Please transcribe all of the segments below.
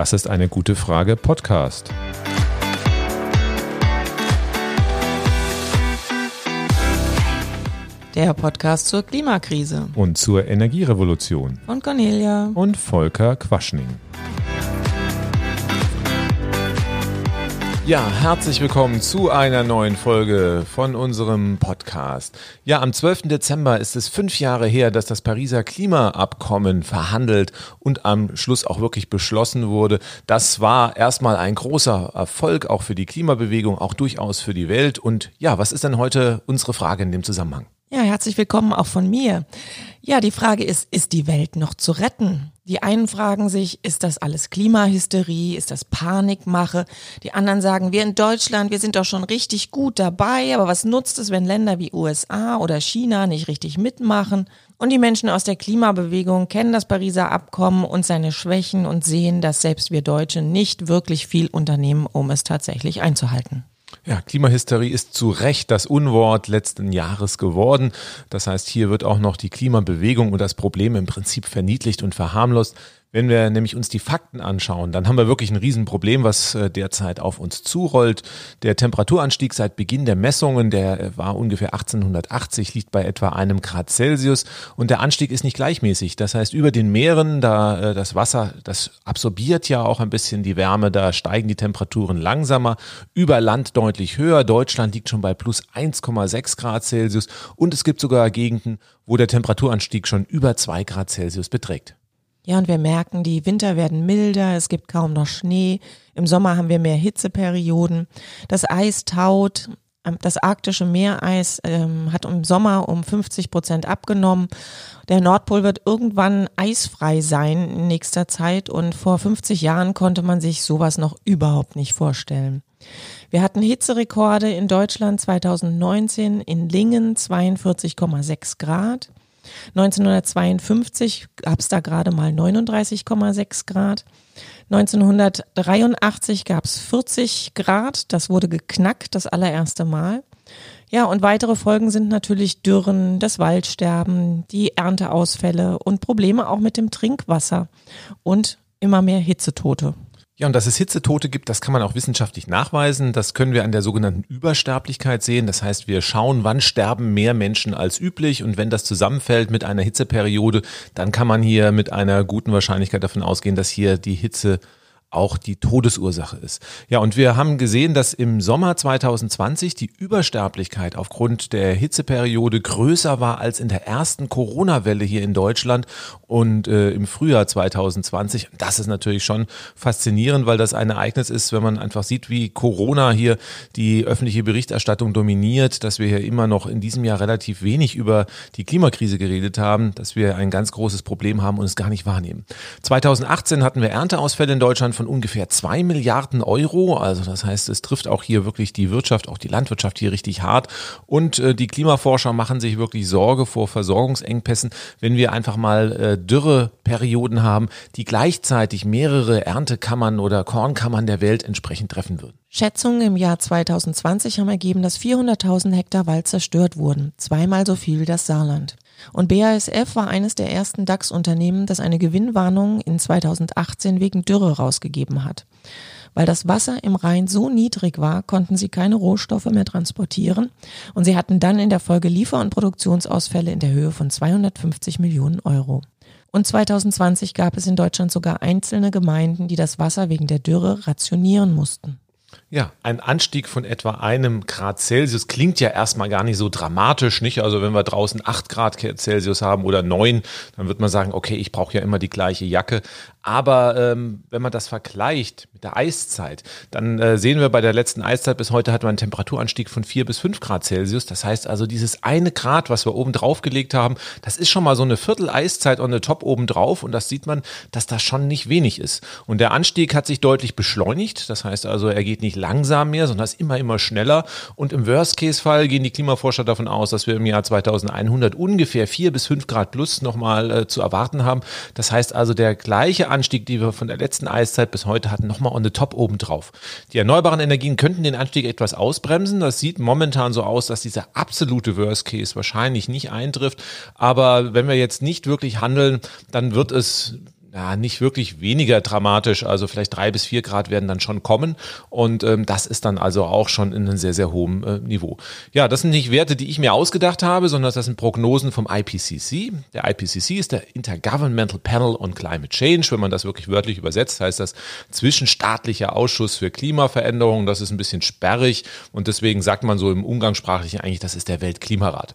Das ist eine gute Frage Podcast. Der Podcast zur Klimakrise. Und zur Energierevolution. Von Cornelia. Und Volker Quaschning. Ja, herzlich willkommen zu einer neuen Folge von unserem Podcast. Ja, am 12. Dezember ist es fünf Jahre her, dass das Pariser Klimaabkommen verhandelt und am Schluss auch wirklich beschlossen wurde. Das war erstmal ein großer Erfolg, auch für die Klimabewegung, auch durchaus für die Welt. Und ja, was ist denn heute unsere Frage in dem Zusammenhang? Ja, herzlich willkommen auch von mir. Ja, die Frage ist, ist die Welt noch zu retten? Die einen fragen sich, ist das alles Klimahysterie? Ist das Panikmache? Die anderen sagen, wir in Deutschland, wir sind doch schon richtig gut dabei, aber was nutzt es, wenn Länder wie USA oder China nicht richtig mitmachen? Und die Menschen aus der Klimabewegung kennen das Pariser Abkommen und seine Schwächen und sehen, dass selbst wir Deutsche nicht wirklich viel unternehmen, um es tatsächlich einzuhalten. Ja, Klimahysterie ist zu Recht das Unwort letzten Jahres geworden. Das heißt, hier wird auch noch die Klimabewegung und das Problem im Prinzip verniedlicht und verharmlost. Wenn wir nämlich uns die Fakten anschauen, dann haben wir wirklich ein Riesenproblem, was äh, derzeit auf uns zurollt. Der Temperaturanstieg seit Beginn der Messungen, der äh, war ungefähr 1880, liegt bei etwa einem Grad Celsius und der Anstieg ist nicht gleichmäßig. Das heißt, über den Meeren, da äh, das Wasser, das absorbiert ja auch ein bisschen die Wärme, da steigen die Temperaturen langsamer, über Land deutlich höher. Deutschland liegt schon bei plus 1,6 Grad Celsius und es gibt sogar Gegenden, wo der Temperaturanstieg schon über zwei Grad Celsius beträgt. Ja, und wir merken, die Winter werden milder, es gibt kaum noch Schnee. Im Sommer haben wir mehr Hitzeperioden. Das Eis taut. Das arktische Meereis ähm, hat im Sommer um 50 Prozent abgenommen. Der Nordpol wird irgendwann eisfrei sein in nächster Zeit und vor 50 Jahren konnte man sich sowas noch überhaupt nicht vorstellen. Wir hatten Hitzerekorde in Deutschland 2019 in Lingen 42,6 Grad. 1952 gab es da gerade mal 39,6 Grad. 1983 gab es 40 Grad, das wurde geknackt, das allererste Mal. Ja, und weitere Folgen sind natürlich Dürren, das Waldsterben, die Ernteausfälle und Probleme auch mit dem Trinkwasser und immer mehr Hitzetote. Ja, und dass es Hitzetote gibt, das kann man auch wissenschaftlich nachweisen. Das können wir an der sogenannten Übersterblichkeit sehen. Das heißt, wir schauen, wann sterben mehr Menschen als üblich. Und wenn das zusammenfällt mit einer Hitzeperiode, dann kann man hier mit einer guten Wahrscheinlichkeit davon ausgehen, dass hier die Hitze auch die Todesursache ist. Ja, und wir haben gesehen, dass im Sommer 2020 die Übersterblichkeit aufgrund der Hitzeperiode größer war als in der ersten Corona-Welle hier in Deutschland und äh, im Frühjahr 2020. Das ist natürlich schon faszinierend, weil das ein Ereignis ist, wenn man einfach sieht, wie Corona hier die öffentliche Berichterstattung dominiert, dass wir hier immer noch in diesem Jahr relativ wenig über die Klimakrise geredet haben, dass wir ein ganz großes Problem haben und es gar nicht wahrnehmen. 2018 hatten wir Ernteausfälle in Deutschland von ungefähr zwei Milliarden Euro. Also das heißt, es trifft auch hier wirklich die Wirtschaft, auch die Landwirtschaft hier richtig hart. Und äh, die Klimaforscher machen sich wirklich Sorge vor Versorgungsengpässen, wenn wir einfach mal äh, Dürreperioden haben, die gleichzeitig mehrere Erntekammern oder Kornkammern der Welt entsprechend treffen würden. Schätzungen im Jahr 2020 haben ergeben, dass 400.000 Hektar Wald zerstört wurden, zweimal so viel wie das Saarland. Und BASF war eines der ersten DAX-Unternehmen, das eine Gewinnwarnung in 2018 wegen Dürre rausgegeben hat. Weil das Wasser im Rhein so niedrig war, konnten sie keine Rohstoffe mehr transportieren und sie hatten dann in der Folge Liefer- und Produktionsausfälle in der Höhe von 250 Millionen Euro. Und 2020 gab es in Deutschland sogar einzelne Gemeinden, die das Wasser wegen der Dürre rationieren mussten. Ja, ein Anstieg von etwa einem Grad Celsius klingt ja erstmal gar nicht so dramatisch, nicht? Also wenn wir draußen acht Grad Celsius haben oder neun, dann wird man sagen, okay, ich brauche ja immer die gleiche Jacke. Aber ähm, wenn man das vergleicht mit der Eiszeit, dann äh, sehen wir bei der letzten Eiszeit bis heute hatten wir einen Temperaturanstieg von vier bis fünf Grad Celsius. Das heißt also, dieses eine Grad, was wir oben drauf gelegt haben, das ist schon mal so eine Viertel Eiszeit on the top oben drauf. Und das sieht man, dass das schon nicht wenig ist. Und der Anstieg hat sich deutlich beschleunigt. Das heißt also, er geht nicht langsam mehr, sondern ist immer, immer schneller. Und im Worst-Case-Fall gehen die Klimaforscher davon aus, dass wir im Jahr 2100 ungefähr vier bis fünf Grad plus nochmal äh, zu erwarten haben. Das heißt also, der gleiche Anstieg, die wir von der letzten Eiszeit bis heute hatten, nochmal on the top oben drauf. Die erneuerbaren Energien könnten den Anstieg etwas ausbremsen. Das sieht momentan so aus, dass dieser absolute Worst Case wahrscheinlich nicht eintrifft. Aber wenn wir jetzt nicht wirklich handeln, dann wird es na, nicht wirklich weniger dramatisch. Also vielleicht drei bis vier Grad werden dann schon kommen. Und ähm, das ist dann also auch schon in einem sehr, sehr hohen äh, Niveau. Ja, das sind nicht Werte, die ich mir ausgedacht habe, sondern das sind Prognosen vom IPCC. Der IPCC ist der Intergovernmental Panel on Climate Change. Wenn man das wirklich wörtlich übersetzt, heißt das zwischenstaatlicher Ausschuss für Klimaveränderung. Das ist ein bisschen sperrig und deswegen sagt man so im Umgangssprachlichen eigentlich, das ist der Weltklimarat.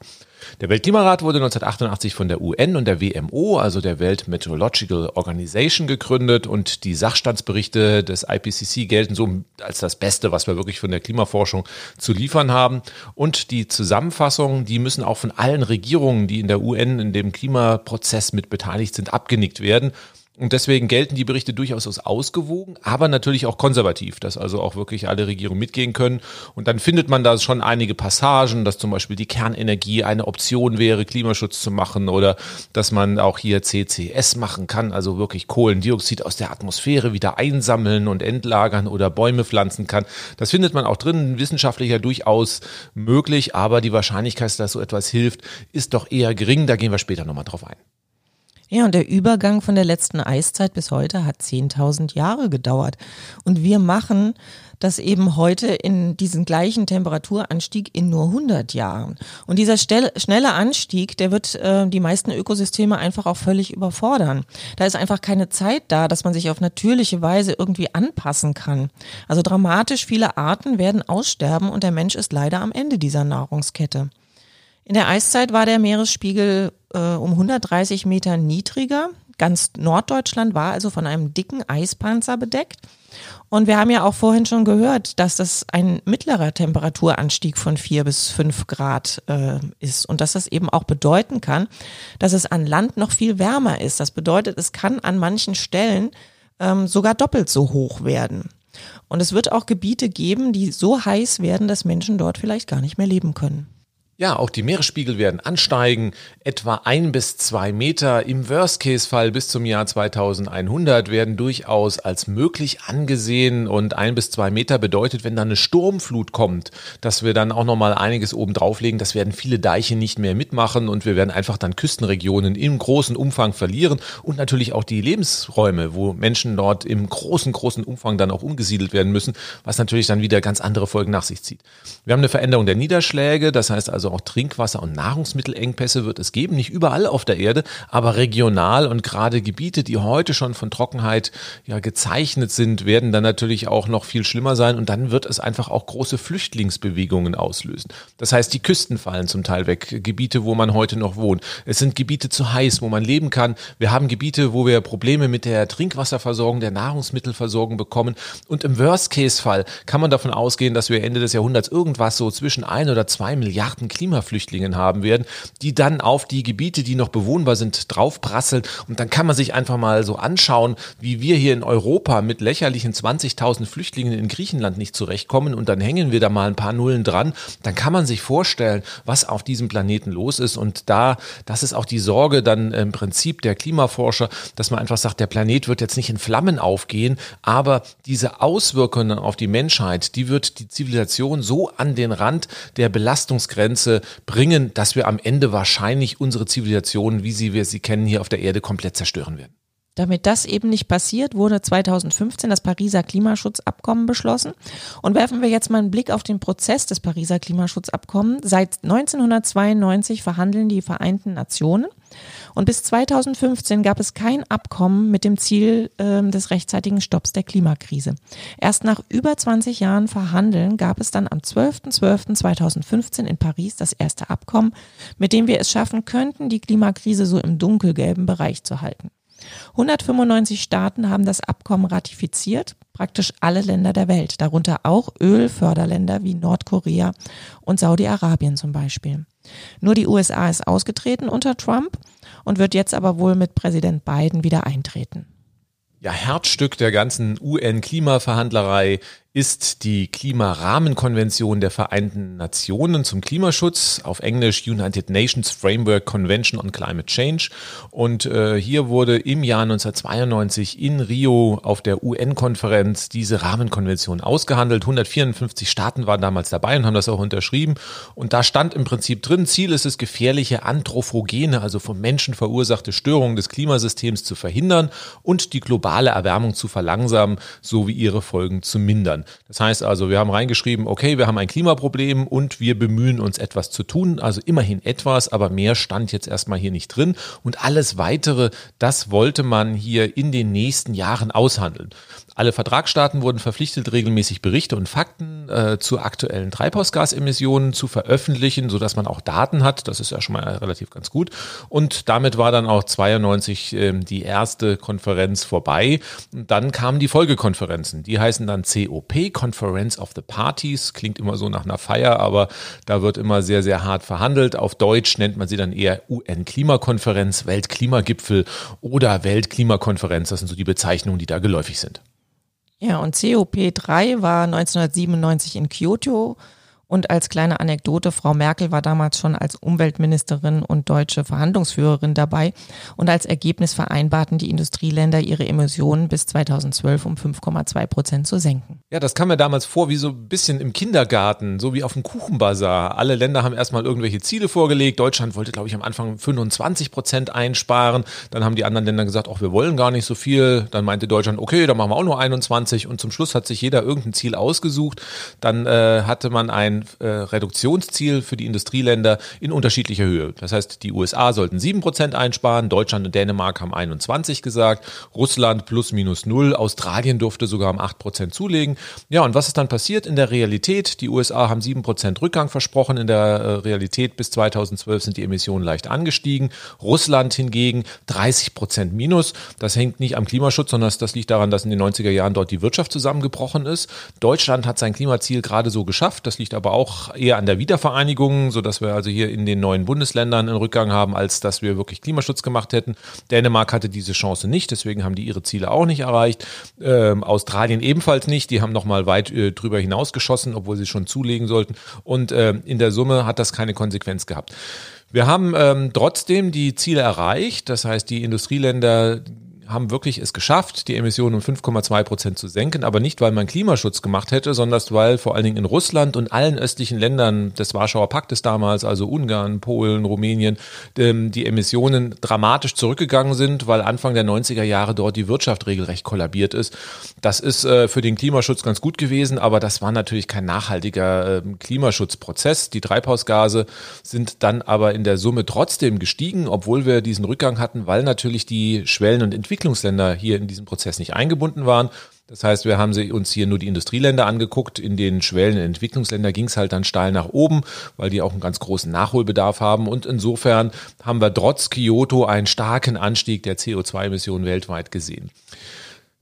Der Weltklimarat wurde 1988 von der UN und der WMO, also der World Meteorological Organization, gegründet und die Sachstandsberichte des IPCC gelten so als das Beste, was wir wirklich von der Klimaforschung zu liefern haben. Und die Zusammenfassungen, die müssen auch von allen Regierungen, die in der UN in dem Klimaprozess mit beteiligt sind, abgenickt werden. Und deswegen gelten die Berichte durchaus als ausgewogen, aber natürlich auch konservativ, dass also auch wirklich alle Regierungen mitgehen können. Und dann findet man da schon einige Passagen, dass zum Beispiel die Kernenergie eine Option wäre, Klimaschutz zu machen oder dass man auch hier CCS machen kann, also wirklich Kohlendioxid aus der Atmosphäre wieder einsammeln und entlagern oder Bäume pflanzen kann. Das findet man auch drin, wissenschaftlicher durchaus möglich, aber die Wahrscheinlichkeit, dass so etwas hilft, ist doch eher gering. Da gehen wir später nochmal drauf ein. Ja, und der Übergang von der letzten Eiszeit bis heute hat 10.000 Jahre gedauert. Und wir machen das eben heute in diesen gleichen Temperaturanstieg in nur 100 Jahren. Und dieser schnelle Anstieg, der wird äh, die meisten Ökosysteme einfach auch völlig überfordern. Da ist einfach keine Zeit da, dass man sich auf natürliche Weise irgendwie anpassen kann. Also dramatisch viele Arten werden aussterben und der Mensch ist leider am Ende dieser Nahrungskette. In der Eiszeit war der Meeresspiegel äh, um 130 Meter niedriger. Ganz Norddeutschland war also von einem dicken Eispanzer bedeckt. Und wir haben ja auch vorhin schon gehört, dass das ein mittlerer Temperaturanstieg von vier bis fünf Grad äh, ist und dass das eben auch bedeuten kann, dass es an Land noch viel wärmer ist. Das bedeutet, es kann an manchen Stellen ähm, sogar doppelt so hoch werden. Und es wird auch Gebiete geben, die so heiß werden, dass Menschen dort vielleicht gar nicht mehr leben können. Ja, auch die Meeresspiegel werden ansteigen, etwa ein bis zwei Meter. Im Worst-Case-Fall bis zum Jahr 2100 werden durchaus als möglich angesehen und ein bis zwei Meter bedeutet, wenn dann eine Sturmflut kommt, dass wir dann auch nochmal einiges oben drauflegen. Das werden viele Deiche nicht mehr mitmachen und wir werden einfach dann Küstenregionen im großen Umfang verlieren und natürlich auch die Lebensräume, wo Menschen dort im großen, großen Umfang dann auch umgesiedelt werden müssen, was natürlich dann wieder ganz andere Folgen nach sich zieht. Wir haben eine Veränderung der Niederschläge, das heißt also also auch Trinkwasser- und Nahrungsmittelengpässe wird es geben, nicht überall auf der Erde, aber regional und gerade Gebiete, die heute schon von Trockenheit ja gezeichnet sind, werden dann natürlich auch noch viel schlimmer sein und dann wird es einfach auch große Flüchtlingsbewegungen auslösen. Das heißt, die Küsten fallen zum Teil weg, Gebiete, wo man heute noch wohnt. Es sind Gebiete zu heiß, wo man leben kann. Wir haben Gebiete, wo wir Probleme mit der Trinkwasserversorgung, der Nahrungsmittelversorgung bekommen und im Worst-Case-Fall kann man davon ausgehen, dass wir Ende des Jahrhunderts irgendwas so zwischen ein oder zwei Milliarden Klimaflüchtlingen haben werden, die dann auf die Gebiete, die noch bewohnbar sind, draufprasseln. Und dann kann man sich einfach mal so anschauen, wie wir hier in Europa mit lächerlichen 20.000 Flüchtlingen in Griechenland nicht zurechtkommen. Und dann hängen wir da mal ein paar Nullen dran. Dann kann man sich vorstellen, was auf diesem Planeten los ist. Und da, das ist auch die Sorge dann im Prinzip der Klimaforscher, dass man einfach sagt, der Planet wird jetzt nicht in Flammen aufgehen, aber diese Auswirkungen auf die Menschheit, die wird die Zivilisation so an den Rand der Belastungsgrenze Ergebnisse bringen, dass wir am Ende wahrscheinlich unsere Zivilisation, wie sie wir sie kennen, hier auf der Erde komplett zerstören werden. Damit das eben nicht passiert, wurde 2015 das Pariser Klimaschutzabkommen beschlossen. Und werfen wir jetzt mal einen Blick auf den Prozess des Pariser Klimaschutzabkommens. Seit 1992 verhandeln die Vereinten Nationen. Und bis 2015 gab es kein Abkommen mit dem Ziel äh, des rechtzeitigen Stopps der Klimakrise. Erst nach über 20 Jahren Verhandeln gab es dann am 12.12.2015 in Paris das erste Abkommen, mit dem wir es schaffen könnten, die Klimakrise so im dunkelgelben Bereich zu halten. 195 Staaten haben das Abkommen ratifiziert, praktisch alle Länder der Welt, darunter auch Ölförderländer wie Nordkorea und Saudi-Arabien zum Beispiel. Nur die USA ist ausgetreten unter Trump und wird jetzt aber wohl mit Präsident Biden wieder eintreten. Ja, Herzstück der ganzen UN-Klimaverhandlerei ist die Klimarahmenkonvention der Vereinten Nationen zum Klimaschutz, auf Englisch United Nations Framework Convention on Climate Change. Und äh, hier wurde im Jahr 1992 in Rio auf der UN-Konferenz diese Rahmenkonvention ausgehandelt. 154 Staaten waren damals dabei und haben das auch unterschrieben. Und da stand im Prinzip drin, Ziel ist es, gefährliche anthropogene, also vom Menschen verursachte Störungen des Klimasystems zu verhindern und die globale Erwärmung zu verlangsamen sowie ihre Folgen zu mindern. Das heißt also, wir haben reingeschrieben, okay, wir haben ein Klimaproblem und wir bemühen uns etwas zu tun, also immerhin etwas, aber mehr stand jetzt erstmal hier nicht drin und alles weitere, das wollte man hier in den nächsten Jahren aushandeln. Alle Vertragsstaaten wurden verpflichtet, regelmäßig Berichte und Fakten äh, zu aktuellen Treibhausgasemissionen zu veröffentlichen, so dass man auch Daten hat. Das ist ja schon mal relativ ganz gut. Und damit war dann auch 92 äh, die erste Konferenz vorbei. Und dann kamen die Folgekonferenzen. Die heißen dann COP, Conference of the Parties. Klingt immer so nach einer Feier, aber da wird immer sehr, sehr hart verhandelt. Auf Deutsch nennt man sie dann eher UN-Klimakonferenz, Weltklimagipfel oder Weltklimakonferenz. Das sind so die Bezeichnungen, die da geläufig sind. Ja, und COP3 war 1997 in Kyoto und als kleine Anekdote, Frau Merkel war damals schon als Umweltministerin und deutsche Verhandlungsführerin dabei und als Ergebnis vereinbarten die Industrieländer ihre Emissionen bis 2012 um 5,2 Prozent zu senken. Ja, das kam mir damals vor wie so ein bisschen im Kindergarten, so wie auf dem Kuchenbazar. Alle Länder haben erstmal irgendwelche Ziele vorgelegt. Deutschland wollte, glaube ich, am Anfang 25 Prozent einsparen. Dann haben die anderen Länder gesagt, auch wir wollen gar nicht so viel. Dann meinte Deutschland, okay, dann machen wir auch nur 21. Und zum Schluss hat sich jeder irgendein Ziel ausgesucht. Dann äh, hatte man ein äh, Reduktionsziel für die Industrieländer in unterschiedlicher Höhe. Das heißt, die USA sollten 7% einsparen, Deutschland und Dänemark haben 21 gesagt, Russland plus minus null, Australien durfte sogar um 8% zulegen. Ja, und was ist dann passiert in der Realität? Die USA haben 7% Rückgang versprochen. In der äh, Realität bis 2012 sind die Emissionen leicht angestiegen. Russland hingegen 30% minus. Das hängt nicht am Klimaschutz, sondern das liegt daran, dass in den 90er Jahren dort die Wirtschaft zusammengebrochen ist. Deutschland hat sein Klimaziel gerade so geschafft. Das liegt aber aber auch eher an der Wiedervereinigung, so dass wir also hier in den neuen Bundesländern einen Rückgang haben, als dass wir wirklich Klimaschutz gemacht hätten. Dänemark hatte diese Chance nicht, deswegen haben die ihre Ziele auch nicht erreicht. Ähm, Australien ebenfalls nicht, die haben nochmal weit äh, drüber hinausgeschossen, obwohl sie schon zulegen sollten. Und äh, in der Summe hat das keine Konsequenz gehabt. Wir haben ähm, trotzdem die Ziele erreicht. Das heißt, die Industrieländer haben wirklich es geschafft, die Emissionen um 5,2 Prozent zu senken, aber nicht, weil man Klimaschutz gemacht hätte, sondern weil vor allen Dingen in Russland und allen östlichen Ländern des Warschauer Paktes damals, also Ungarn, Polen, Rumänien, ähm, die Emissionen dramatisch zurückgegangen sind, weil Anfang der 90er Jahre dort die Wirtschaft regelrecht kollabiert ist. Das ist äh, für den Klimaschutz ganz gut gewesen, aber das war natürlich kein nachhaltiger ähm, Klimaschutzprozess. Die Treibhausgase sind dann aber in der Summe trotzdem gestiegen, obwohl wir diesen Rückgang hatten, weil natürlich die Schwellen- und Entwicklungen Entwicklungsländer hier in diesem Prozess nicht eingebunden waren. Das heißt, wir haben uns hier nur die Industrieländer angeguckt. In den schwellenden Entwicklungsländern ging es halt dann steil nach oben, weil die auch einen ganz großen Nachholbedarf haben. Und insofern haben wir trotz Kyoto einen starken Anstieg der CO2-Emissionen weltweit gesehen.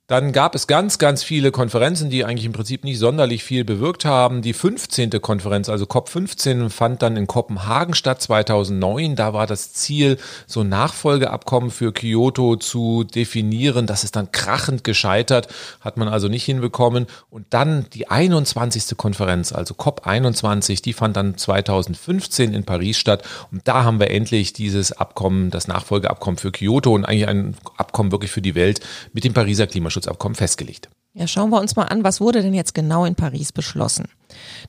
Dann gab es ganz, ganz viele Konferenzen, die eigentlich im Prinzip nicht sonderlich viel bewirkt haben. Die 15. Konferenz, also COP15, fand dann in Kopenhagen statt 2009. Da war das Ziel, so ein Nachfolgeabkommen für Kyoto zu definieren. Das ist dann krachend gescheitert, hat man also nicht hinbekommen. Und dann die 21. Konferenz, also COP21, die fand dann 2015 in Paris statt. Und da haben wir endlich dieses Abkommen, das Nachfolgeabkommen für Kyoto und eigentlich ein Abkommen wirklich für die Welt mit dem Pariser Klimaschutz Klimaschutzabkommen festgelegt. Ja, schauen wir uns mal an, was wurde denn jetzt genau in Paris beschlossen?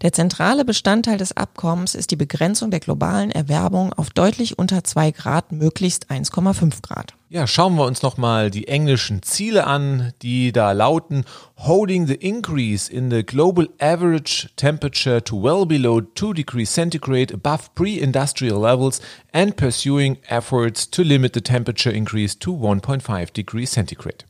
Der zentrale Bestandteil des Abkommens ist die Begrenzung der globalen Erwärmung auf deutlich unter zwei Grad, möglichst 1,5 Grad. Ja, schauen wir uns nochmal die englischen Ziele an, die da lauten Holding the increase in the global average temperature to well below 2 degrees centigrade above pre-industrial levels and pursuing efforts to limit the temperature increase to 1.5 degrees centigrade.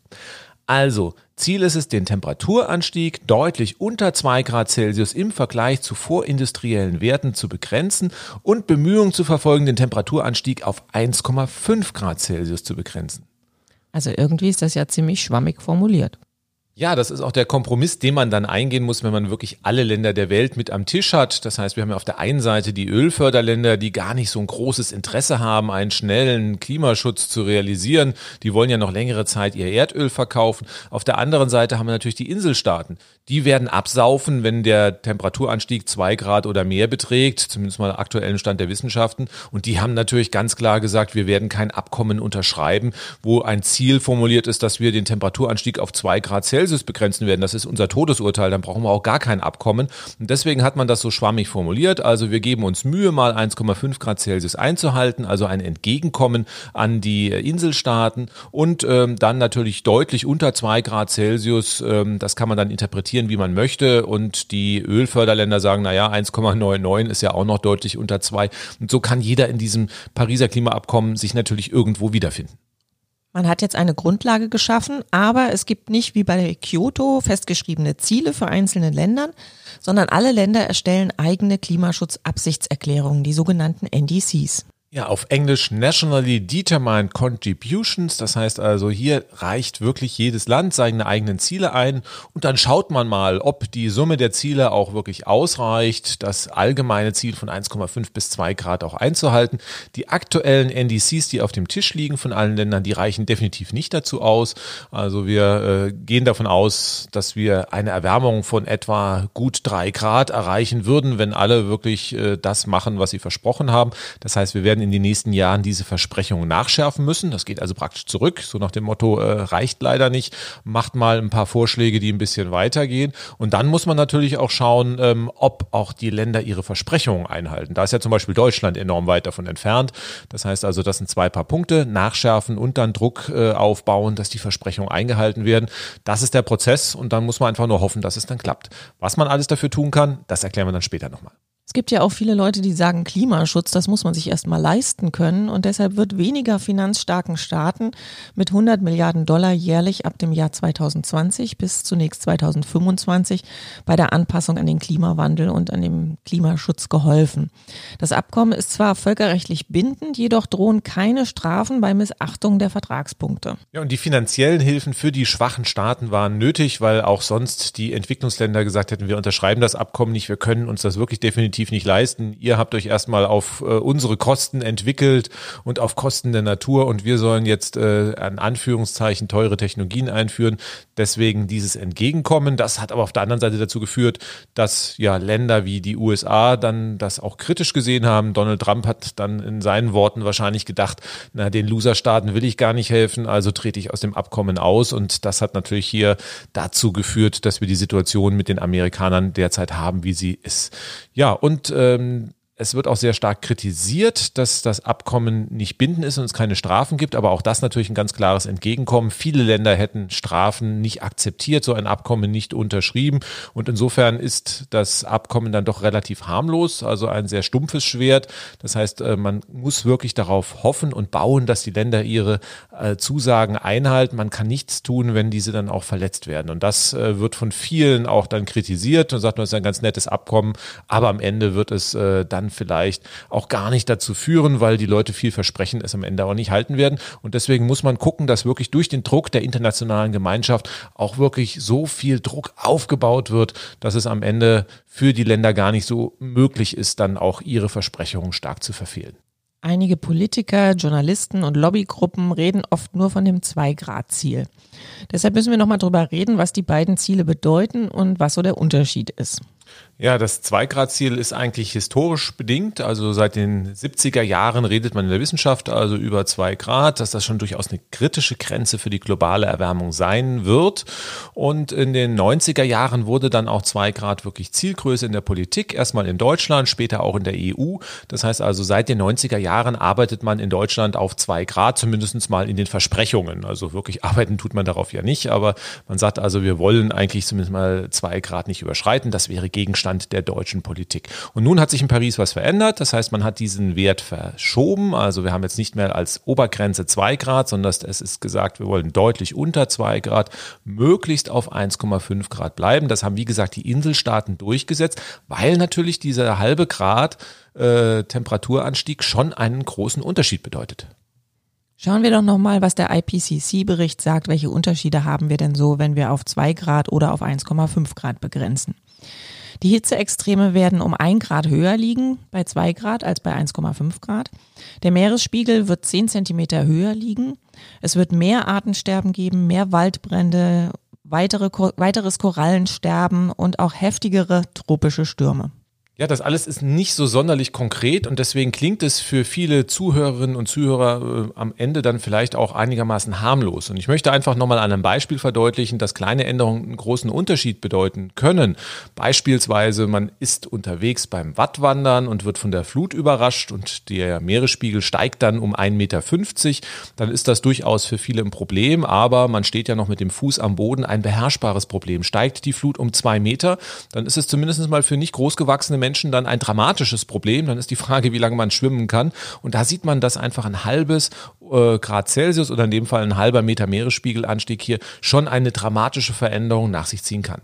Also, Ziel ist es, den Temperaturanstieg deutlich unter 2 Grad Celsius im Vergleich zu vorindustriellen Werten zu begrenzen und Bemühungen zu verfolgen, den Temperaturanstieg auf 1,5 Grad Celsius zu begrenzen. Also irgendwie ist das ja ziemlich schwammig formuliert. Ja, das ist auch der Kompromiss, den man dann eingehen muss, wenn man wirklich alle Länder der Welt mit am Tisch hat. Das heißt, wir haben ja auf der einen Seite die Ölförderländer, die gar nicht so ein großes Interesse haben, einen schnellen Klimaschutz zu realisieren. Die wollen ja noch längere Zeit ihr Erdöl verkaufen. Auf der anderen Seite haben wir natürlich die Inselstaaten, die werden absaufen, wenn der Temperaturanstieg zwei Grad oder mehr beträgt, zumindest mal aktuellen Stand der Wissenschaften. Und die haben natürlich ganz klar gesagt, wir werden kein Abkommen unterschreiben, wo ein Ziel formuliert ist, dass wir den Temperaturanstieg auf zwei Grad Celsius begrenzen werden. Das ist unser Todesurteil, dann brauchen wir auch gar kein Abkommen. Und deswegen hat man das so schwammig formuliert. Also wir geben uns Mühe, mal 1,5 Grad Celsius einzuhalten, also ein Entgegenkommen an die Inselstaaten und ähm, dann natürlich deutlich unter zwei Grad Celsius. Ähm, das kann man dann interpretieren investieren, wie man möchte. Und die Ölförderländer sagen, naja, 1,99 ist ja auch noch deutlich unter zwei. Und so kann jeder in diesem Pariser Klimaabkommen sich natürlich irgendwo wiederfinden. Man hat jetzt eine Grundlage geschaffen, aber es gibt nicht wie bei Kyoto festgeschriebene Ziele für einzelne Länder, sondern alle Länder erstellen eigene Klimaschutzabsichtserklärungen, die sogenannten NDCs. Ja, auf Englisch Nationally Determined Contributions. Das heißt also, hier reicht wirklich jedes Land seine eigenen Ziele ein und dann schaut man mal, ob die Summe der Ziele auch wirklich ausreicht, das allgemeine Ziel von 1,5 bis 2 Grad auch einzuhalten. Die aktuellen NDCs, die auf dem Tisch liegen von allen Ländern, die reichen definitiv nicht dazu aus. Also wir äh, gehen davon aus, dass wir eine Erwärmung von etwa gut 3 Grad erreichen würden, wenn alle wirklich äh, das machen, was sie versprochen haben. Das heißt, wir werden in den nächsten Jahren diese Versprechungen nachschärfen müssen. Das geht also praktisch zurück, so nach dem Motto, äh, reicht leider nicht, macht mal ein paar Vorschläge, die ein bisschen weitergehen. Und dann muss man natürlich auch schauen, ähm, ob auch die Länder ihre Versprechungen einhalten. Da ist ja zum Beispiel Deutschland enorm weit davon entfernt. Das heißt also, das sind zwei paar Punkte, nachschärfen und dann Druck äh, aufbauen, dass die Versprechungen eingehalten werden. Das ist der Prozess und dann muss man einfach nur hoffen, dass es dann klappt. Was man alles dafür tun kann, das erklären wir dann später nochmal. Es gibt ja auch viele Leute, die sagen, Klimaschutz, das muss man sich erstmal leisten können. Und deshalb wird weniger finanzstarken Staaten mit 100 Milliarden Dollar jährlich ab dem Jahr 2020 bis zunächst 2025 bei der Anpassung an den Klimawandel und an dem Klimaschutz geholfen. Das Abkommen ist zwar völkerrechtlich bindend, jedoch drohen keine Strafen bei Missachtung der Vertragspunkte. Ja, und die finanziellen Hilfen für die schwachen Staaten waren nötig, weil auch sonst die Entwicklungsländer gesagt hätten, wir unterschreiben das Abkommen nicht, wir können uns das wirklich definitiv definitiv nicht leisten. Ihr habt euch erstmal auf äh, unsere Kosten entwickelt und auf Kosten der Natur und wir sollen jetzt äh, an Anführungszeichen teure Technologien einführen. Deswegen dieses Entgegenkommen. Das hat aber auf der anderen Seite dazu geführt, dass ja Länder wie die USA dann das auch kritisch gesehen haben. Donald Trump hat dann in seinen Worten wahrscheinlich gedacht, na, den Loser-Staaten will ich gar nicht helfen, also trete ich aus dem Abkommen aus. Und das hat natürlich hier dazu geführt, dass wir die Situation mit den Amerikanern derzeit haben, wie sie ist. Ja, und ähm, es wird auch sehr stark kritisiert, dass das Abkommen nicht bindend ist und es keine Strafen gibt, aber auch das natürlich ein ganz klares Entgegenkommen. Viele Länder hätten Strafen nicht akzeptiert, so ein Abkommen nicht unterschrieben und insofern ist das Abkommen dann doch relativ harmlos, also ein sehr stumpfes Schwert. Das heißt, äh, man muss wirklich darauf hoffen und bauen, dass die Länder ihre äh, Zusagen einhalten. Man kann nichts tun, wenn diese dann auch verletzt werden und das äh, wird von vielen auch dann kritisiert und sagt, man ist ein ganz nettes Abkommen, aber am Ende wird es dann dann vielleicht auch gar nicht dazu führen, weil die Leute viel versprechen, es am Ende auch nicht halten werden. Und deswegen muss man gucken, dass wirklich durch den Druck der internationalen Gemeinschaft auch wirklich so viel Druck aufgebaut wird, dass es am Ende für die Länder gar nicht so möglich ist, dann auch ihre Versprechungen stark zu verfehlen. Einige Politiker, Journalisten und Lobbygruppen reden oft nur von dem Zwei-Grad-Ziel. Deshalb müssen wir nochmal drüber reden, was die beiden Ziele bedeuten und was so der Unterschied ist. Ja, das Zwei-Grad-Ziel ist eigentlich historisch bedingt. Also seit den 70er Jahren redet man in der Wissenschaft also über zwei Grad, dass das schon durchaus eine kritische Grenze für die globale Erwärmung sein wird. Und in den 90er Jahren wurde dann auch zwei Grad wirklich Zielgröße in der Politik. Erstmal in Deutschland, später auch in der EU. Das heißt also, seit den 90er Jahren arbeitet man in Deutschland auf zwei Grad, zumindest mal in den Versprechungen. Also wirklich arbeiten tut man darauf ja nicht, aber man sagt also, wir wollen eigentlich zumindest mal zwei Grad nicht überschreiten. Das wäre Gegenstand der deutschen Politik. Und nun hat sich in Paris was verändert. Das heißt, man hat diesen Wert verschoben. Also wir haben jetzt nicht mehr als Obergrenze zwei Grad, sondern es ist gesagt, wir wollen deutlich unter zwei Grad, möglichst auf 1,5 Grad bleiben. Das haben, wie gesagt, die Inselstaaten durchgesetzt, weil natürlich dieser halbe Grad äh, Temperaturanstieg schon einen großen Unterschied bedeutet. Schauen wir doch nochmal, was der IPCC-Bericht sagt. Welche Unterschiede haben wir denn so, wenn wir auf zwei Grad oder auf 1,5 Grad begrenzen? Die Hitzeextreme werden um ein Grad höher liegen bei zwei Grad als bei 1,5 Grad. Der Meeresspiegel wird zehn Zentimeter höher liegen. Es wird mehr Artensterben geben, mehr Waldbrände, weitere, weiteres Korallensterben und auch heftigere tropische Stürme. Ja, das alles ist nicht so sonderlich konkret und deswegen klingt es für viele Zuhörerinnen und Zuhörer äh, am Ende dann vielleicht auch einigermaßen harmlos. Und ich möchte einfach nochmal an einem Beispiel verdeutlichen, dass kleine Änderungen einen großen Unterschied bedeuten können. Beispielsweise, man ist unterwegs beim Wattwandern und wird von der Flut überrascht und der Meeresspiegel steigt dann um 1,50 Meter. Dann ist das durchaus für viele ein Problem, aber man steht ja noch mit dem Fuß am Boden, ein beherrschbares Problem. Steigt die Flut um zwei Meter, dann ist es zumindest mal für nicht großgewachsene Menschen dann ein dramatisches Problem. Dann ist die Frage, wie lange man schwimmen kann. Und da sieht man, dass einfach ein halbes äh, Grad Celsius oder in dem Fall ein halber Meter Meeresspiegelanstieg hier schon eine dramatische Veränderung nach sich ziehen kann.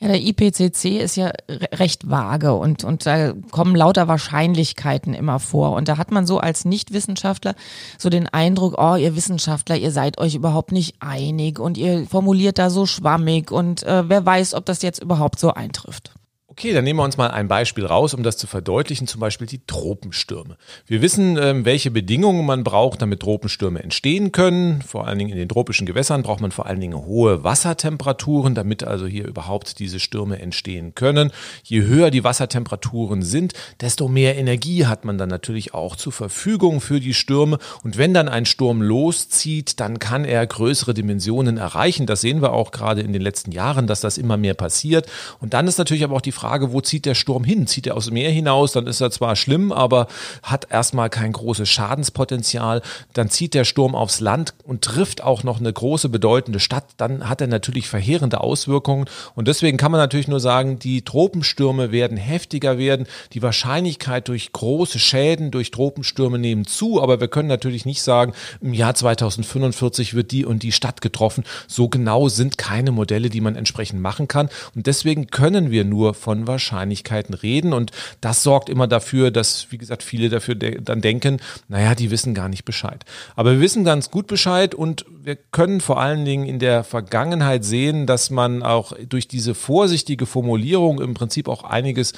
Ja, der IPCC ist ja recht vage und, und da kommen lauter Wahrscheinlichkeiten immer vor. Und da hat man so als Nichtwissenschaftler so den Eindruck, oh, ihr Wissenschaftler, ihr seid euch überhaupt nicht einig und ihr formuliert da so schwammig und äh, wer weiß, ob das jetzt überhaupt so eintrifft. Okay, dann nehmen wir uns mal ein Beispiel raus, um das zu verdeutlichen, zum Beispiel die Tropenstürme. Wir wissen, ähm, welche Bedingungen man braucht, damit Tropenstürme entstehen können. Vor allen Dingen in den tropischen Gewässern braucht man vor allen Dingen hohe Wassertemperaturen, damit also hier überhaupt diese Stürme entstehen können. Je höher die Wassertemperaturen sind, desto mehr Energie hat man dann natürlich auch zur Verfügung für die Stürme. Und wenn dann ein Sturm loszieht, dann kann er größere Dimensionen erreichen. Das sehen wir auch gerade in den letzten Jahren, dass das immer mehr passiert. Und dann ist natürlich aber auch die Frage, Frage, wo zieht der Sturm hin? Zieht er aus dem Meer hinaus, dann ist er zwar schlimm, aber hat erstmal kein großes Schadenspotenzial. Dann zieht der Sturm aufs Land und trifft auch noch eine große bedeutende Stadt, dann hat er natürlich verheerende Auswirkungen. Und deswegen kann man natürlich nur sagen, die Tropenstürme werden heftiger werden. Die Wahrscheinlichkeit durch große Schäden durch Tropenstürme nehmen zu, aber wir können natürlich nicht sagen, im Jahr 2045 wird die und die Stadt getroffen. So genau sind keine Modelle, die man entsprechend machen kann. Und deswegen können wir nur von von Wahrscheinlichkeiten reden und das sorgt immer dafür, dass, wie gesagt, viele dafür de dann denken, naja, die wissen gar nicht Bescheid. Aber wir wissen ganz gut Bescheid und wir können vor allen Dingen in der Vergangenheit sehen, dass man auch durch diese vorsichtige Formulierung im Prinzip auch einiges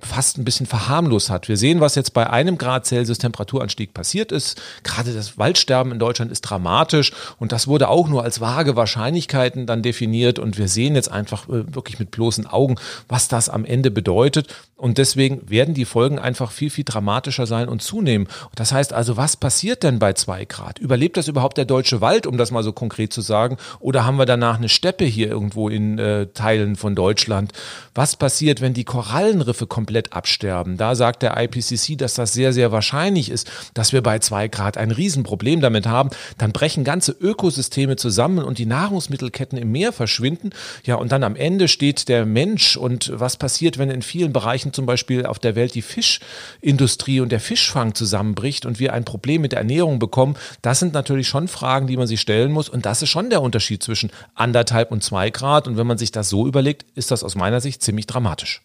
fast ein bisschen verharmlos hat. Wir sehen, was jetzt bei einem Grad Celsius Temperaturanstieg passiert ist. Gerade das Waldsterben in Deutschland ist dramatisch und das wurde auch nur als vage Wahrscheinlichkeiten dann definiert und wir sehen jetzt einfach äh, wirklich mit bloßen Augen, was das am Ende bedeutet. Und deswegen werden die Folgen einfach viel, viel dramatischer sein und zunehmen. Das heißt also, was passiert denn bei zwei Grad? Überlebt das überhaupt der deutsche Wald, um das mal so konkret zu sagen? Oder haben wir danach eine Steppe hier irgendwo in äh, Teilen von Deutschland? Was passiert, wenn die Korallenriffe komplett absterben? Da sagt der IPCC, dass das sehr, sehr wahrscheinlich ist, dass wir bei zwei Grad ein Riesenproblem damit haben. Dann brechen ganze Ökosysteme zusammen und die Nahrungsmittelketten im Meer verschwinden. Ja, und dann am Ende steht der Mensch und was passiert, wenn in vielen Bereichen zum Beispiel auf der Welt die Fischindustrie und der Fischfang zusammenbricht und wir ein Problem mit der Ernährung bekommen? Das sind natürlich schon Fragen, die man sich stellen muss. Und das ist schon der Unterschied zwischen anderthalb und zwei Grad. Und wenn man sich das so überlegt, ist das aus meiner Sicht ziemlich dramatisch.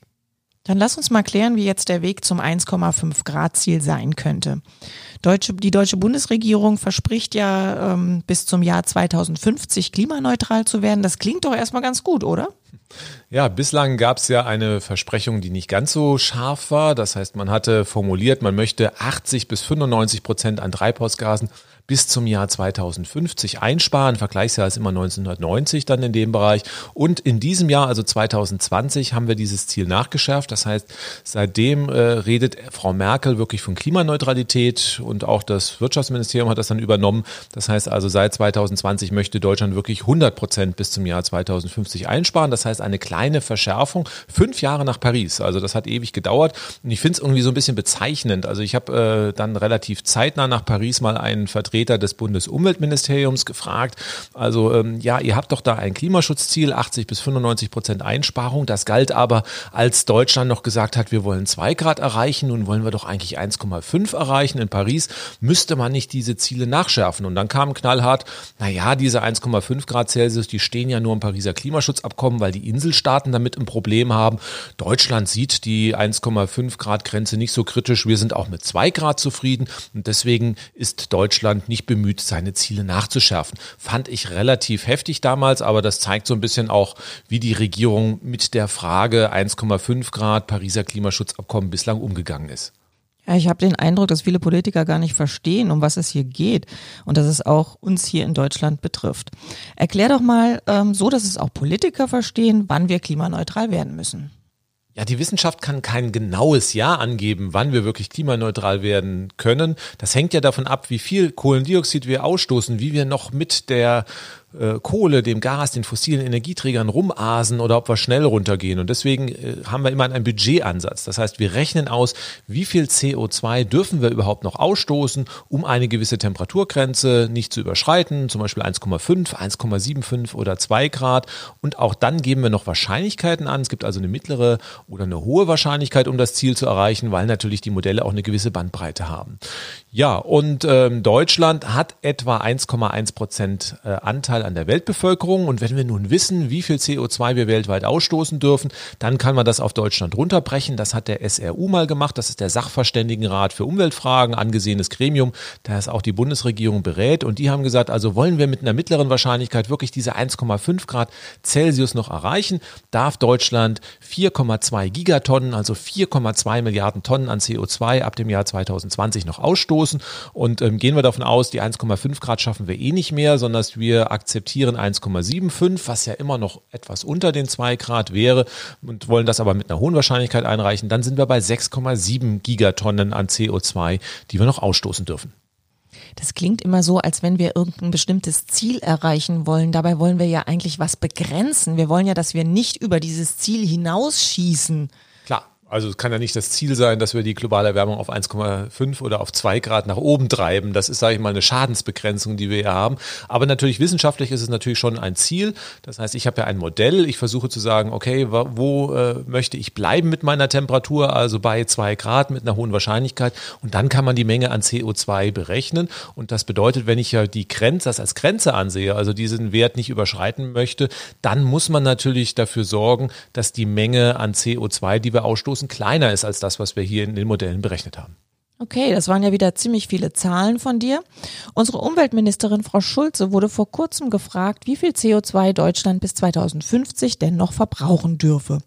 Dann lass uns mal klären, wie jetzt der Weg zum 1,5 Grad Ziel sein könnte. Deutsche, die deutsche Bundesregierung verspricht ja ähm, bis zum Jahr 2050 klimaneutral zu werden. Das klingt doch erstmal ganz gut, oder? Ja, bislang gab es ja eine Versprechung, die nicht ganz so scharf war. Das heißt, man hatte formuliert, man möchte 80 bis 95 Prozent an Treibhausgasen bis zum Jahr 2050 einsparen. Vergleichsjahr ist immer 1990 dann in dem Bereich. Und in diesem Jahr, also 2020, haben wir dieses Ziel nachgeschärft. Das heißt, seitdem äh, redet Frau Merkel wirklich von Klimaneutralität und auch das Wirtschaftsministerium hat das dann übernommen. Das heißt also, seit 2020 möchte Deutschland wirklich 100 Prozent bis zum Jahr 2050 einsparen. Das heißt, eine kleine Verschärfung, fünf Jahre nach Paris. Also das hat ewig gedauert. Und ich finde es irgendwie so ein bisschen bezeichnend. Also ich habe äh, dann relativ zeitnah nach Paris mal einen Vertreter Vertreter des Bundesumweltministeriums gefragt. Also ähm, ja, ihr habt doch da ein Klimaschutzziel, 80 bis 95 Prozent Einsparung. Das galt aber, als Deutschland noch gesagt hat, wir wollen zwei Grad erreichen. Nun wollen wir doch eigentlich 1,5 erreichen. In Paris müsste man nicht diese Ziele nachschärfen. Und dann kam knallhart, na ja, diese 1,5 Grad Celsius, die stehen ja nur im Pariser Klimaschutzabkommen, weil die Inselstaaten damit ein Problem haben. Deutschland sieht die 1,5 Grad Grenze nicht so kritisch. Wir sind auch mit zwei Grad zufrieden. Und deswegen ist Deutschland Deutschland nicht bemüht, seine Ziele nachzuschärfen. Fand ich relativ heftig damals, aber das zeigt so ein bisschen auch, wie die Regierung mit der Frage 1,5 Grad Pariser Klimaschutzabkommen bislang umgegangen ist. Ich habe den Eindruck, dass viele Politiker gar nicht verstehen, um was es hier geht und dass es auch uns hier in Deutschland betrifft. Erklär doch mal ähm, so, dass es auch Politiker verstehen, wann wir klimaneutral werden müssen. Ja, die Wissenschaft kann kein genaues Jahr angeben, wann wir wirklich klimaneutral werden können. Das hängt ja davon ab, wie viel Kohlendioxid wir ausstoßen, wie wir noch mit der äh, Kohle, dem Gas, den fossilen Energieträgern rumasen oder ob wir schnell runtergehen. Und deswegen äh, haben wir immer einen Budgetansatz. Das heißt, wir rechnen aus, wie viel CO2 dürfen wir überhaupt noch ausstoßen, um eine gewisse Temperaturgrenze nicht zu überschreiten, zum Beispiel 1,5, 1,75 oder 2 Grad. Und auch dann geben wir noch Wahrscheinlichkeiten an. Es gibt also eine mittlere oder eine hohe Wahrscheinlichkeit, um das Ziel zu erreichen, weil natürlich die Modelle auch eine gewisse Bandbreite haben. Ja, und ähm, Deutschland hat etwa 1,1 Prozent äh, Anteil an der Weltbevölkerung. Und wenn wir nun wissen, wie viel CO2 wir weltweit ausstoßen dürfen, dann kann man das auf Deutschland runterbrechen. Das hat der SRU mal gemacht. Das ist der Sachverständigenrat für Umweltfragen, angesehenes Gremium. Da ist auch die Bundesregierung berät. Und die haben gesagt, also wollen wir mit einer mittleren Wahrscheinlichkeit wirklich diese 1,5 Grad Celsius noch erreichen, darf Deutschland 4,2 Gigatonnen, also 4,2 Milliarden Tonnen an CO2 ab dem Jahr 2020 noch ausstoßen anstoßen. Und ähm, gehen wir davon aus, die 1,5 Grad schaffen wir eh nicht mehr, sondern wir akzeptieren 1,75, was ja immer noch etwas unter den 2 Grad wäre und wollen das aber mit einer hohen Wahrscheinlichkeit einreichen. Dann sind wir bei 6,7 Gigatonnen an CO2, die wir noch ausstoßen dürfen. Das klingt immer so, als wenn wir irgendein bestimmtes Ziel erreichen wollen. Dabei wollen wir ja eigentlich was begrenzen. Wir wollen ja, dass wir nicht über dieses Ziel hinausschießen. Also es kann ja nicht das Ziel sein, dass wir die globale Erwärmung auf 1,5 oder auf 2 Grad nach oben treiben. Das ist, sage ich mal, eine Schadensbegrenzung, die wir hier haben. Aber natürlich wissenschaftlich ist es natürlich schon ein Ziel. Das heißt, ich habe ja ein Modell. Ich versuche zu sagen, okay, wo äh, möchte ich bleiben mit meiner Temperatur? Also bei 2 Grad mit einer hohen Wahrscheinlichkeit. Und dann kann man die Menge an CO2 berechnen. Und das bedeutet, wenn ich ja die Grenze, das als Grenze ansehe, also diesen Wert nicht überschreiten möchte, dann muss man natürlich dafür sorgen, dass die Menge an CO2, die wir ausstoßen, Nutzen kleiner ist als das, was wir hier in den Modellen berechnet haben. Okay, das waren ja wieder ziemlich viele Zahlen von dir. Unsere Umweltministerin Frau Schulze wurde vor kurzem gefragt, wie viel CO2 Deutschland bis 2050 denn noch verbrauchen dürfe.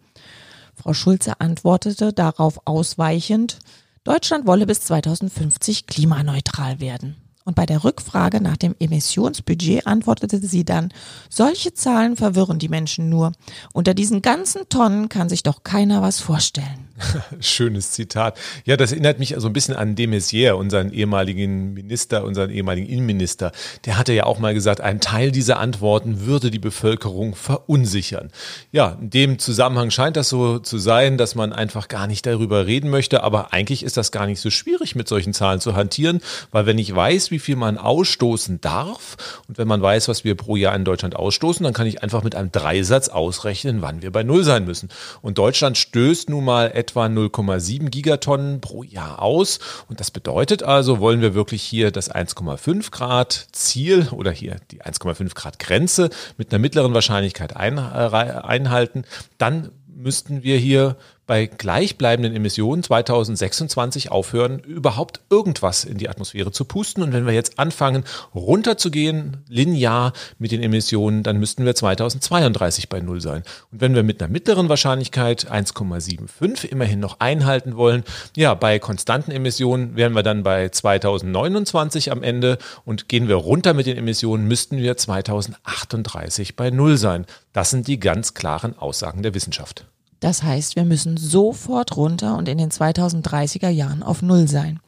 Frau Schulze antwortete darauf ausweichend, Deutschland wolle bis 2050 klimaneutral werden. Und bei der Rückfrage nach dem Emissionsbudget antwortete sie dann, solche Zahlen verwirren die Menschen nur. Unter diesen ganzen Tonnen kann sich doch keiner was vorstellen. Schönes Zitat. Ja, das erinnert mich so ein bisschen an de Maizière, unseren ehemaligen Minister, unseren ehemaligen Innenminister. Der hatte ja auch mal gesagt, ein Teil dieser Antworten würde die Bevölkerung verunsichern. Ja, in dem Zusammenhang scheint das so zu sein, dass man einfach gar nicht darüber reden möchte. Aber eigentlich ist das gar nicht so schwierig, mit solchen Zahlen zu hantieren, weil wenn ich weiß, wie viel man ausstoßen darf und wenn man weiß, was wir pro Jahr in Deutschland ausstoßen, dann kann ich einfach mit einem Dreisatz ausrechnen, wann wir bei Null sein müssen. Und Deutschland stößt nun mal etwa 0,7 Gigatonnen pro Jahr aus. Und das bedeutet also, wollen wir wirklich hier das 1,5 Grad Ziel oder hier die 1,5 Grad Grenze mit einer mittleren Wahrscheinlichkeit ein, einhalten, dann müssten wir hier bei gleichbleibenden Emissionen 2026 aufhören, überhaupt irgendwas in die Atmosphäre zu pusten. Und wenn wir jetzt anfangen, runterzugehen, linear mit den Emissionen, dann müssten wir 2032 bei Null sein. Und wenn wir mit einer mittleren Wahrscheinlichkeit 1,75 immerhin noch einhalten wollen, ja, bei konstanten Emissionen wären wir dann bei 2029 am Ende und gehen wir runter mit den Emissionen, müssten wir 2038 bei Null sein. Das sind die ganz klaren Aussagen der Wissenschaft. Das heißt, wir müssen sofort runter und in den 2030er Jahren auf Null sein.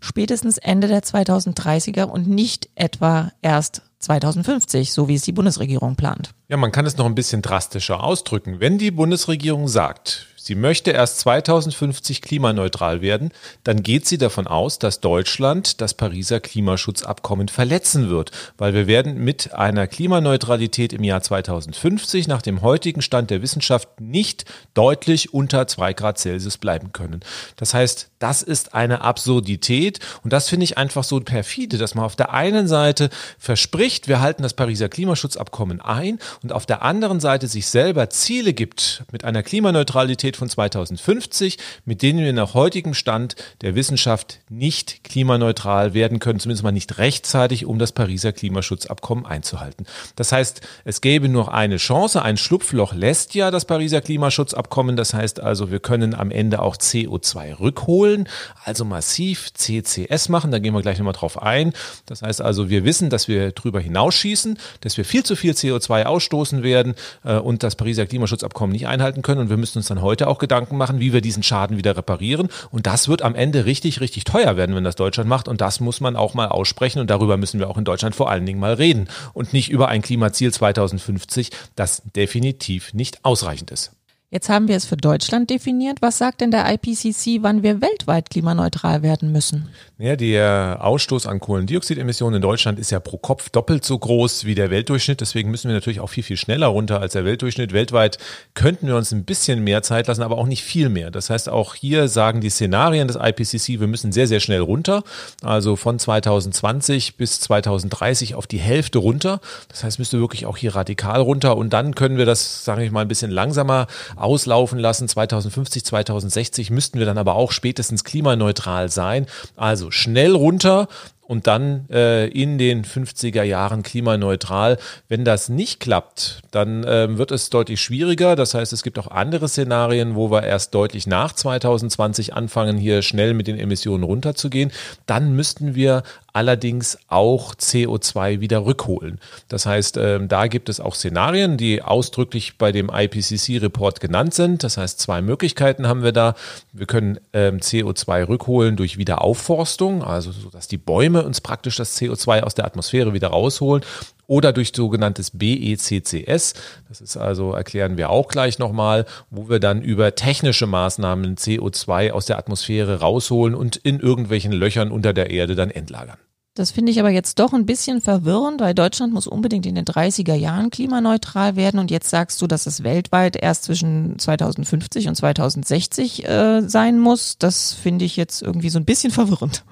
Spätestens Ende der 2030er und nicht etwa erst 2050, so wie es die Bundesregierung plant. Ja, man kann es noch ein bisschen drastischer ausdrücken. Wenn die Bundesregierung sagt, sie möchte erst 2050 klimaneutral werden, dann geht sie davon aus, dass Deutschland das Pariser Klimaschutzabkommen verletzen wird, weil wir werden mit einer Klimaneutralität im Jahr 2050 nach dem heutigen Stand der Wissenschaft nicht deutlich unter zwei Grad Celsius bleiben können. Das heißt, das ist eine Absurdität und das finde ich einfach so perfide, dass man auf der einen Seite verspricht, wir halten das Pariser Klimaschutzabkommen ein und auf der anderen Seite sich selber Ziele gibt mit einer Klimaneutralität steht von 2050, mit denen wir nach heutigem Stand der Wissenschaft nicht klimaneutral werden können, zumindest mal nicht rechtzeitig, um das Pariser Klimaschutzabkommen einzuhalten. Das heißt, es gäbe nur eine Chance, ein Schlupfloch lässt ja das Pariser Klimaschutzabkommen. Das heißt also, wir können am Ende auch CO2 rückholen, also massiv CCS machen. Da gehen wir gleich nochmal drauf ein. Das heißt also, wir wissen, dass wir drüber hinausschießen, dass wir viel zu viel CO2 ausstoßen werden äh, und das Pariser Klimaschutzabkommen nicht einhalten können. Und wir müssen uns dann heute auch Gedanken machen, wie wir diesen Schaden wieder reparieren. Und das wird am Ende richtig, richtig teuer werden, wenn das Deutschland macht. Und das muss man auch mal aussprechen. Und darüber müssen wir auch in Deutschland vor allen Dingen mal reden. Und nicht über ein Klimaziel 2050, das definitiv nicht ausreichend ist. Jetzt haben wir es für Deutschland definiert. Was sagt denn der IPCC, wann wir weltweit klimaneutral werden müssen? Ja, der Ausstoß an Kohlendioxidemissionen in Deutschland ist ja pro Kopf doppelt so groß wie der Weltdurchschnitt. Deswegen müssen wir natürlich auch viel, viel schneller runter als der Weltdurchschnitt. Weltweit könnten wir uns ein bisschen mehr Zeit lassen, aber auch nicht viel mehr. Das heißt, auch hier sagen die Szenarien des IPCC, wir müssen sehr, sehr schnell runter. Also von 2020 bis 2030 auf die Hälfte runter. Das heißt, müsste wirklich auch hier radikal runter. Und dann können wir das, sage ich mal, ein bisschen langsamer auslaufen lassen. 2050, 2060 müssten wir dann aber auch spätestens klimaneutral sein. Also schnell runter und dann äh, in den 50er Jahren klimaneutral. Wenn das nicht klappt, dann äh, wird es deutlich schwieriger. Das heißt, es gibt auch andere Szenarien, wo wir erst deutlich nach 2020 anfangen, hier schnell mit den Emissionen runterzugehen. Dann müssten wir allerdings auch CO2 wieder rückholen. Das heißt, ähm, da gibt es auch Szenarien, die ausdrücklich bei dem IPCC-Report genannt sind. Das heißt, zwei Möglichkeiten haben wir da. Wir können ähm, CO2 rückholen durch Wiederaufforstung, also so, dass die Bäume uns praktisch das CO2 aus der Atmosphäre wieder rausholen oder durch sogenanntes BECCS. Das ist also, erklären wir auch gleich nochmal, wo wir dann über technische Maßnahmen CO2 aus der Atmosphäre rausholen und in irgendwelchen Löchern unter der Erde dann entlagern. Das finde ich aber jetzt doch ein bisschen verwirrend, weil Deutschland muss unbedingt in den 30er Jahren klimaneutral werden und jetzt sagst du, dass es weltweit erst zwischen 2050 und 2060 äh, sein muss. Das finde ich jetzt irgendwie so ein bisschen verwirrend.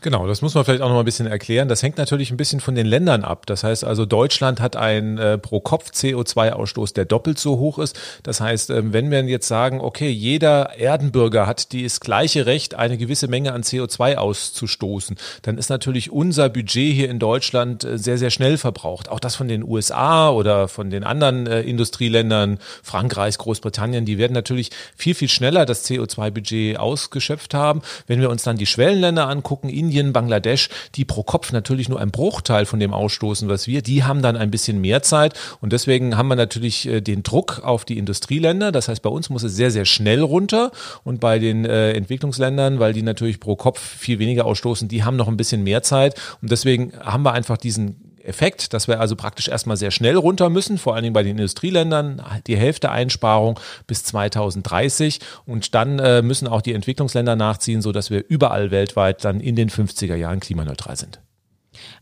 Genau, das muss man vielleicht auch noch mal ein bisschen erklären. Das hängt natürlich ein bisschen von den Ländern ab. Das heißt also, Deutschland hat einen äh, pro Kopf CO2-Ausstoß, der doppelt so hoch ist. Das heißt, äh, wenn wir jetzt sagen, okay, jeder Erdenbürger hat das gleiche Recht, eine gewisse Menge an CO2 auszustoßen, dann ist natürlich unser Budget hier in Deutschland äh, sehr, sehr schnell verbraucht. Auch das von den USA oder von den anderen äh, Industrieländern, Frankreich, Großbritannien, die werden natürlich viel, viel schneller das CO2-Budget ausgeschöpft haben. Wenn wir uns dann die Schwellenländer angucken, Indien, Bangladesch, die pro Kopf natürlich nur ein Bruchteil von dem ausstoßen, was wir, die haben dann ein bisschen mehr Zeit und deswegen haben wir natürlich äh, den Druck auf die Industrieländer. Das heißt, bei uns muss es sehr, sehr schnell runter und bei den äh, Entwicklungsländern, weil die natürlich pro Kopf viel weniger ausstoßen, die haben noch ein bisschen mehr Zeit und deswegen haben wir einfach diesen Effekt, dass wir also praktisch erstmal sehr schnell runter müssen, vor allen Dingen bei den Industrieländern, die Hälfte Einsparung bis 2030 und dann äh, müssen auch die Entwicklungsländer nachziehen, sodass wir überall weltweit dann in den 50er Jahren klimaneutral sind.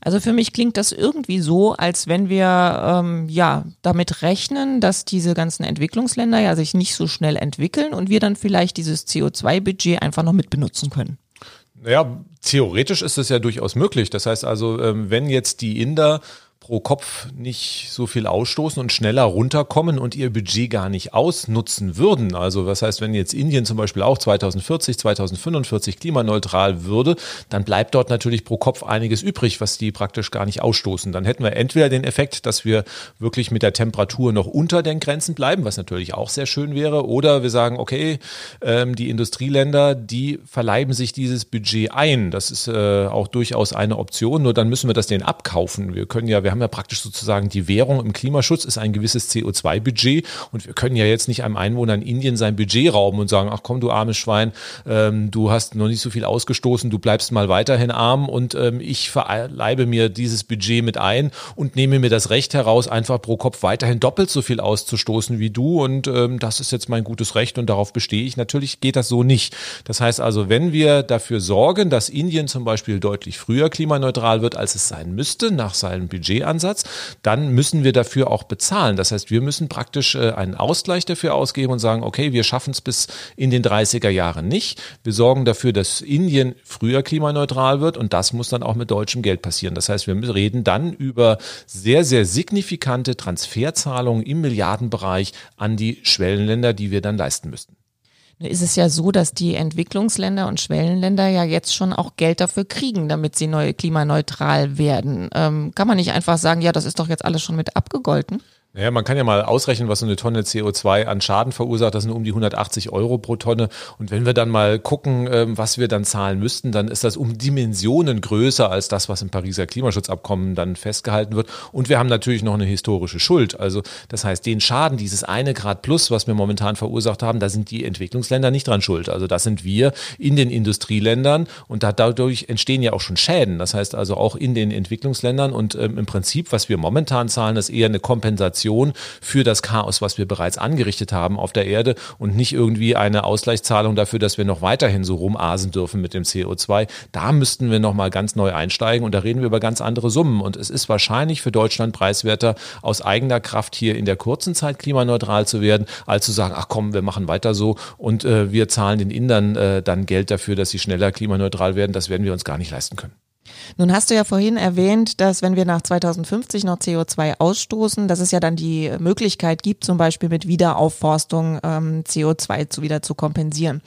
Also für mich klingt das irgendwie so, als wenn wir ähm, ja damit rechnen, dass diese ganzen Entwicklungsländer ja sich nicht so schnell entwickeln und wir dann vielleicht dieses CO2-Budget einfach noch mit benutzen können. Naja, theoretisch ist es ja durchaus möglich. Das heißt also, ähm, wenn jetzt die Inder pro Kopf nicht so viel ausstoßen und schneller runterkommen und ihr Budget gar nicht ausnutzen würden. Also was heißt, wenn jetzt Indien zum Beispiel auch 2040, 2045 klimaneutral würde, dann bleibt dort natürlich pro Kopf einiges übrig, was die praktisch gar nicht ausstoßen. Dann hätten wir entweder den Effekt, dass wir wirklich mit der Temperatur noch unter den Grenzen bleiben, was natürlich auch sehr schön wäre, oder wir sagen, okay, ähm, die Industrieländer, die verleiben sich dieses Budget ein. Das ist äh, auch durchaus eine Option, nur dann müssen wir das denen abkaufen. Wir können ja, wir haben haben ja praktisch sozusagen die Währung im Klimaschutz ist ein gewisses CO2-Budget und wir können ja jetzt nicht einem Einwohner in Indien sein Budget rauben und sagen, ach komm, du armes Schwein, ähm, du hast noch nicht so viel ausgestoßen, du bleibst mal weiterhin arm und ähm, ich verleibe mir dieses Budget mit ein und nehme mir das Recht heraus, einfach pro Kopf weiterhin doppelt so viel auszustoßen wie du und ähm, das ist jetzt mein gutes Recht und darauf bestehe ich. Natürlich geht das so nicht. Das heißt also, wenn wir dafür sorgen, dass Indien zum Beispiel deutlich früher klimaneutral wird, als es sein müsste, nach seinem Budget Ansatz, dann müssen wir dafür auch bezahlen. Das heißt, wir müssen praktisch äh, einen Ausgleich dafür ausgeben und sagen, okay, wir schaffen es bis in den 30er Jahren nicht. Wir sorgen dafür, dass Indien früher klimaneutral wird und das muss dann auch mit deutschem Geld passieren. Das heißt, wir reden dann über sehr, sehr signifikante Transferzahlungen im Milliardenbereich an die Schwellenländer, die wir dann leisten müssten. Ist es ja so, dass die Entwicklungsländer und Schwellenländer ja jetzt schon auch Geld dafür kriegen, damit sie neu klimaneutral werden. Ähm, kann man nicht einfach sagen, ja, das ist doch jetzt alles schon mit abgegolten? Naja, man kann ja mal ausrechnen, was so eine Tonne CO2 an Schaden verursacht. Das sind um die 180 Euro pro Tonne. Und wenn wir dann mal gucken, ähm, was wir dann zahlen müssten, dann ist das um Dimensionen größer als das, was im Pariser Klimaschutzabkommen dann festgehalten wird. Und wir haben natürlich noch eine historische Schuld. Also das heißt, den Schaden, dieses eine Grad plus, was wir momentan verursacht haben, da sind die Entwicklungsländer nicht dran schuld. Also das sind wir in den Industrieländern und dadurch entstehen ja auch schon Schäden. Das heißt also auch in den Entwicklungsländern und ähm, im Prinzip, was wir momentan zahlen, ist eher eine Kompensation Kompensation für das Chaos, was wir bereits angerichtet haben auf der Erde und nicht irgendwie eine Ausgleichszahlung dafür, dass wir noch weiterhin so rumasen dürfen mit dem CO2. Da müssten wir nochmal ganz neu einsteigen und da reden wir über ganz andere Summen. Und es ist wahrscheinlich für Deutschland preiswerter, aus eigener Kraft hier in der kurzen Zeit klimaneutral zu werden, als zu sagen, ach komm, wir machen weiter so und äh, wir zahlen den Indern äh, dann Geld dafür, dass sie schneller klimaneutral werden. Das werden wir uns gar nicht leisten können. Nun hast du ja vorhin erwähnt, dass wenn wir nach 2050 noch CO2 ausstoßen, dass es ja dann die Möglichkeit gibt, zum Beispiel mit Wiederaufforstung ähm, CO2 zu wieder zu kompensieren.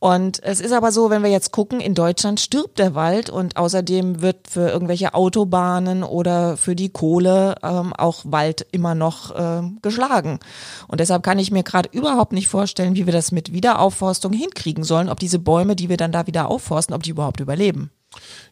Und es ist aber so, wenn wir jetzt gucken, in Deutschland stirbt der Wald und außerdem wird für irgendwelche Autobahnen oder für die Kohle ähm, auch Wald immer noch äh, geschlagen. Und deshalb kann ich mir gerade überhaupt nicht vorstellen, wie wir das mit Wiederaufforstung hinkriegen sollen, ob diese Bäume, die wir dann da wieder aufforsten, ob die überhaupt überleben.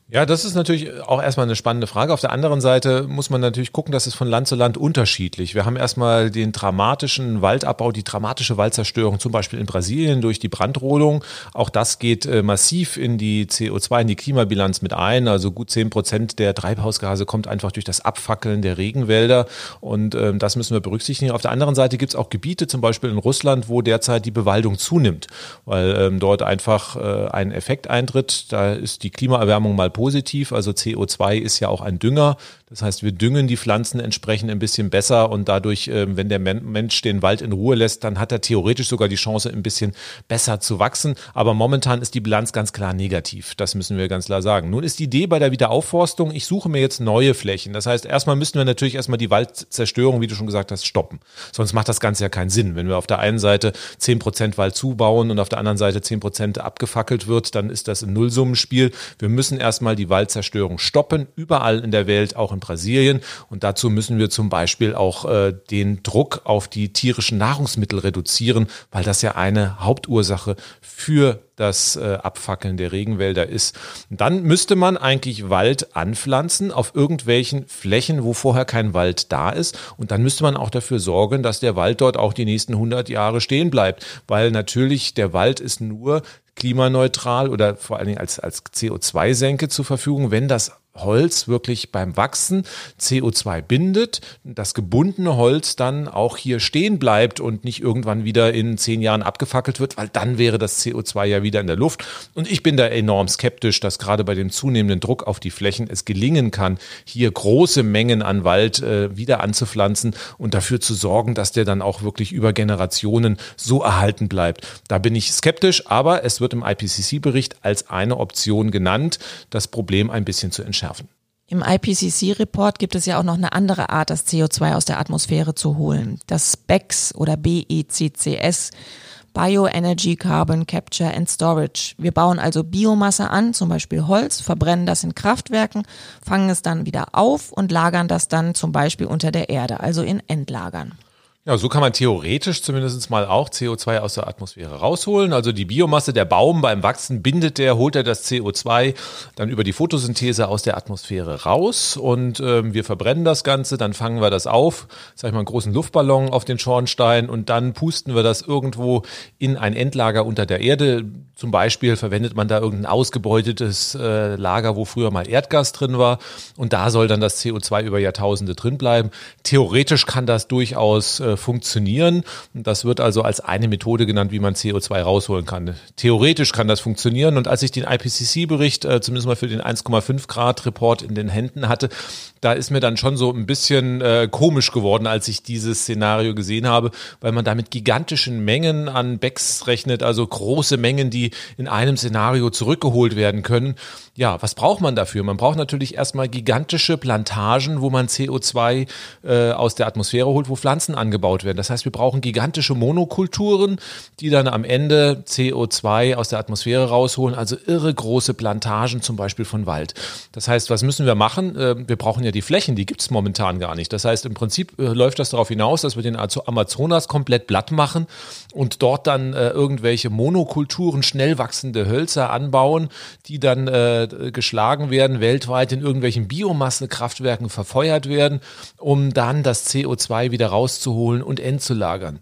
Ja, das ist natürlich auch erstmal eine spannende Frage. Auf der anderen Seite muss man natürlich gucken, dass es von Land zu Land unterschiedlich. Wir haben erstmal den dramatischen Waldabbau, die dramatische Waldzerstörung, zum Beispiel in Brasilien durch die Brandrodung. Auch das geht äh, massiv in die CO2, in die Klimabilanz mit ein. Also gut zehn Prozent der Treibhausgase kommt einfach durch das Abfackeln der Regenwälder. Und ähm, das müssen wir berücksichtigen. Auf der anderen Seite gibt es auch Gebiete, zum Beispiel in Russland, wo derzeit die Bewaldung zunimmt, weil ähm, dort einfach äh, ein Effekt eintritt. Da ist die Klimaerwärmung mal positiv. Also CO2 ist ja auch ein Dünger. Das heißt, wir düngen die Pflanzen entsprechend ein bisschen besser und dadurch, ähm, wenn der Mensch den Wald in Ruhe lässt, dann hat er theoretisch sogar die Chance, ein bisschen besser zu wachsen. Aber momentan ist die Bilanz ganz klar negativ. Das müssen wir ganz klar sagen. Nun ist die Idee bei der Wiederaufforstung, ich suche mir jetzt neue Flächen. Das heißt, erstmal müssen wir natürlich erstmal die Waldzerstörung, wie du schon gesagt hast, stoppen. Sonst macht das Ganze ja keinen Sinn. Wenn wir auf der einen Seite zehn Prozent Wald zubauen und auf der anderen Seite zehn Prozent abgefackelt wird, dann ist das ein Nullsummenspiel. Wir müssen erstmal die Waldzerstörung stoppen, überall in der Welt, auch in Brasilien. Und dazu müssen wir zum Beispiel auch äh, den Druck auf die tierischen Nahrungsmittel reduzieren, weil das ja eine Hauptursache für das äh, Abfackeln der Regenwälder ist. Dann müsste man eigentlich Wald anpflanzen auf irgendwelchen Flächen, wo vorher kein Wald da ist. Und dann müsste man auch dafür sorgen, dass der Wald dort auch die nächsten 100 Jahre stehen bleibt. Weil natürlich der Wald ist nur klimaneutral oder vor allen Dingen als, als CO2-Senke zur Verfügung, wenn das Holz wirklich beim Wachsen CO2 bindet, das gebundene Holz dann auch hier stehen bleibt und nicht irgendwann wieder in zehn Jahren abgefackelt wird, weil dann wäre das CO2 ja wieder in der Luft. Und ich bin da enorm skeptisch, dass gerade bei dem zunehmenden Druck auf die Flächen es gelingen kann, hier große Mengen an Wald äh, wieder anzupflanzen und dafür zu sorgen, dass der dann auch wirklich über Generationen so erhalten bleibt. Da bin ich skeptisch, aber es wird im IPCC-Bericht als eine Option genannt, das Problem ein bisschen zu entschärfen schärfen. Im IPCC-Report gibt es ja auch noch eine andere Art, das CO2 aus der Atmosphäre zu holen. Das BECS oder BECCS, Bioenergy Carbon Capture and Storage. Wir bauen also Biomasse an, zum Beispiel Holz, verbrennen das in Kraftwerken, fangen es dann wieder auf und lagern das dann zum Beispiel unter der Erde, also in Endlagern. Ja, so kann man theoretisch zumindest mal auch CO2 aus der Atmosphäre rausholen. Also die Biomasse der Baum beim Wachsen bindet der, holt er das CO2 dann über die Photosynthese aus der Atmosphäre raus und ähm, wir verbrennen das Ganze, dann fangen wir das auf, sag ich mal, einen großen Luftballon auf den Schornstein und dann pusten wir das irgendwo in ein Endlager unter der Erde. Zum Beispiel verwendet man da irgendein ausgebeutetes äh, Lager, wo früher mal Erdgas drin war und da soll dann das CO2 über Jahrtausende drin bleiben. Theoretisch kann das durchaus äh, funktionieren. Das wird also als eine Methode genannt, wie man CO2 rausholen kann. Theoretisch kann das funktionieren. Und als ich den IPCC-Bericht, äh, zumindest mal für den 1,5 Grad Report in den Händen hatte, da ist mir dann schon so ein bisschen äh, komisch geworden, als ich dieses Szenario gesehen habe, weil man da mit gigantischen Mengen an Becks rechnet, also große Mengen, die in einem Szenario zurückgeholt werden können. Ja, was braucht man dafür? Man braucht natürlich erstmal gigantische Plantagen, wo man CO2 äh, aus der Atmosphäre holt, wo Pflanzen angebaut werden. Das heißt, wir brauchen gigantische Monokulturen, die dann am Ende CO2 aus der Atmosphäre rausholen, also irre große Plantagen zum Beispiel von Wald. Das heißt, was müssen wir machen? Ähm, wir brauchen ja die Flächen, die gibt es momentan gar nicht. Das heißt, im Prinzip äh, läuft das darauf hinaus, dass wir den Amazonas komplett platt machen und dort dann äh, irgendwelche Monokulturen, schnell wachsende Hölzer anbauen, die dann äh, geschlagen werden, weltweit in irgendwelchen Biomassekraftwerken verfeuert werden, um dann das CO2 wieder rauszuholen und entzulagern.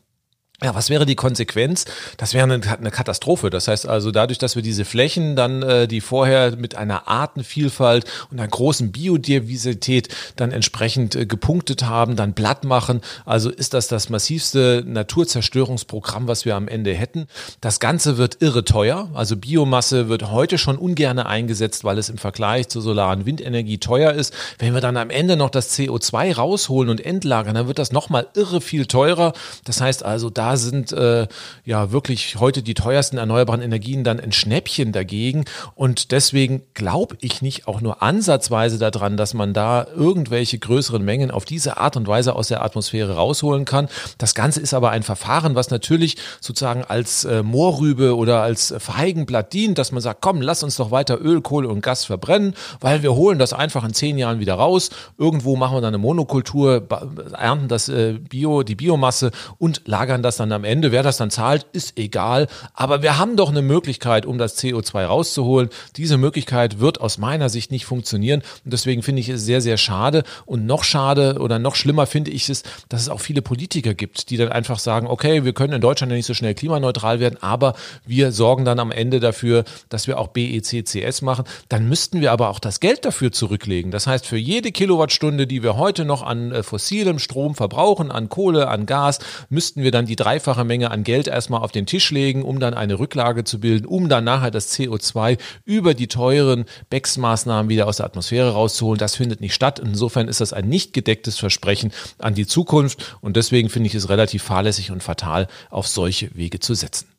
Ja, was wäre die Konsequenz? Das wäre eine, Katastrophe. Das heißt also, dadurch, dass wir diese Flächen dann, äh, die vorher mit einer Artenvielfalt und einer großen Biodiversität dann entsprechend äh, gepunktet haben, dann platt machen, also ist das das massivste Naturzerstörungsprogramm, was wir am Ende hätten. Das Ganze wird irre teuer. Also Biomasse wird heute schon ungerne eingesetzt, weil es im Vergleich zur solaren Windenergie teuer ist. Wenn wir dann am Ende noch das CO2 rausholen und entlagern, dann wird das nochmal irre viel teurer. Das heißt also, da sind äh, ja wirklich heute die teuersten erneuerbaren Energien dann ein Schnäppchen dagegen. Und deswegen glaube ich nicht auch nur ansatzweise daran, dass man da irgendwelche größeren Mengen auf diese Art und Weise aus der Atmosphäre rausholen kann. Das Ganze ist aber ein Verfahren, was natürlich sozusagen als äh, Moorrübe oder als Feigenblatt dient, dass man sagt, komm, lass uns doch weiter Öl, Kohle und Gas verbrennen, weil wir holen das einfach in zehn Jahren wieder raus. Irgendwo machen wir dann eine Monokultur, ernten das äh, Bio, die Biomasse und lagern das dann dann am Ende, wer das dann zahlt, ist egal. Aber wir haben doch eine Möglichkeit, um das CO2 rauszuholen. Diese Möglichkeit wird aus meiner Sicht nicht funktionieren. Und deswegen finde ich es sehr, sehr schade. Und noch schade oder noch schlimmer finde ich es, dass es auch viele Politiker gibt, die dann einfach sagen, okay, wir können in Deutschland ja nicht so schnell klimaneutral werden, aber wir sorgen dann am Ende dafür, dass wir auch BECCS machen. Dann müssten wir aber auch das Geld dafür zurücklegen. Das heißt, für jede Kilowattstunde, die wir heute noch an äh, fossilem Strom verbrauchen, an Kohle, an Gas, müssten wir dann die dreifache Menge an Geld erstmal auf den Tisch legen, um dann eine Rücklage zu bilden, um dann nachher das CO2 über die teuren BEX-Maßnahmen wieder aus der Atmosphäre rauszuholen. Das findet nicht statt. Insofern ist das ein nicht gedecktes Versprechen an die Zukunft und deswegen finde ich es relativ fahrlässig und fatal, auf solche Wege zu setzen.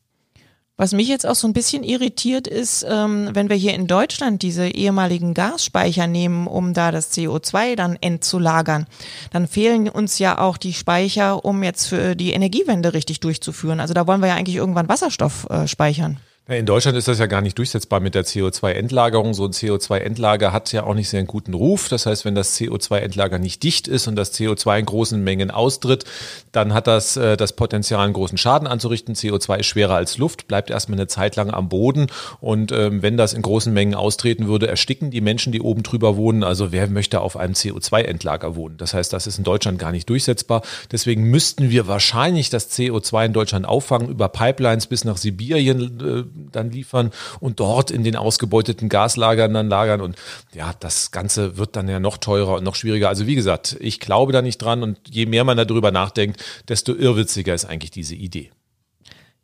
Was mich jetzt auch so ein bisschen irritiert ist, ähm, wenn wir hier in Deutschland diese ehemaligen Gasspeicher nehmen, um da das CO2 dann entzulagern, dann fehlen uns ja auch die Speicher, um jetzt für die Energiewende richtig durchzuführen. Also da wollen wir ja eigentlich irgendwann Wasserstoff äh, speichern. In Deutschland ist das ja gar nicht durchsetzbar mit der CO2-Endlagerung. So ein CO2-Endlager hat ja auch nicht sehr einen guten Ruf. Das heißt, wenn das CO2-Endlager nicht dicht ist und das CO2 in großen Mengen austritt, dann hat das äh, das Potenzial, einen großen Schaden anzurichten. CO2 ist schwerer als Luft, bleibt erstmal eine Zeit lang am Boden. Und ähm, wenn das in großen Mengen austreten würde, ersticken die Menschen, die oben drüber wohnen. Also wer möchte auf einem CO2-Endlager wohnen? Das heißt, das ist in Deutschland gar nicht durchsetzbar. Deswegen müssten wir wahrscheinlich das CO2 in Deutschland auffangen über Pipelines bis nach Sibirien. Äh, dann liefern und dort in den ausgebeuteten Gaslagern dann lagern. Und ja, das Ganze wird dann ja noch teurer und noch schwieriger. Also wie gesagt, ich glaube da nicht dran und je mehr man darüber nachdenkt, desto irrwitziger ist eigentlich diese Idee.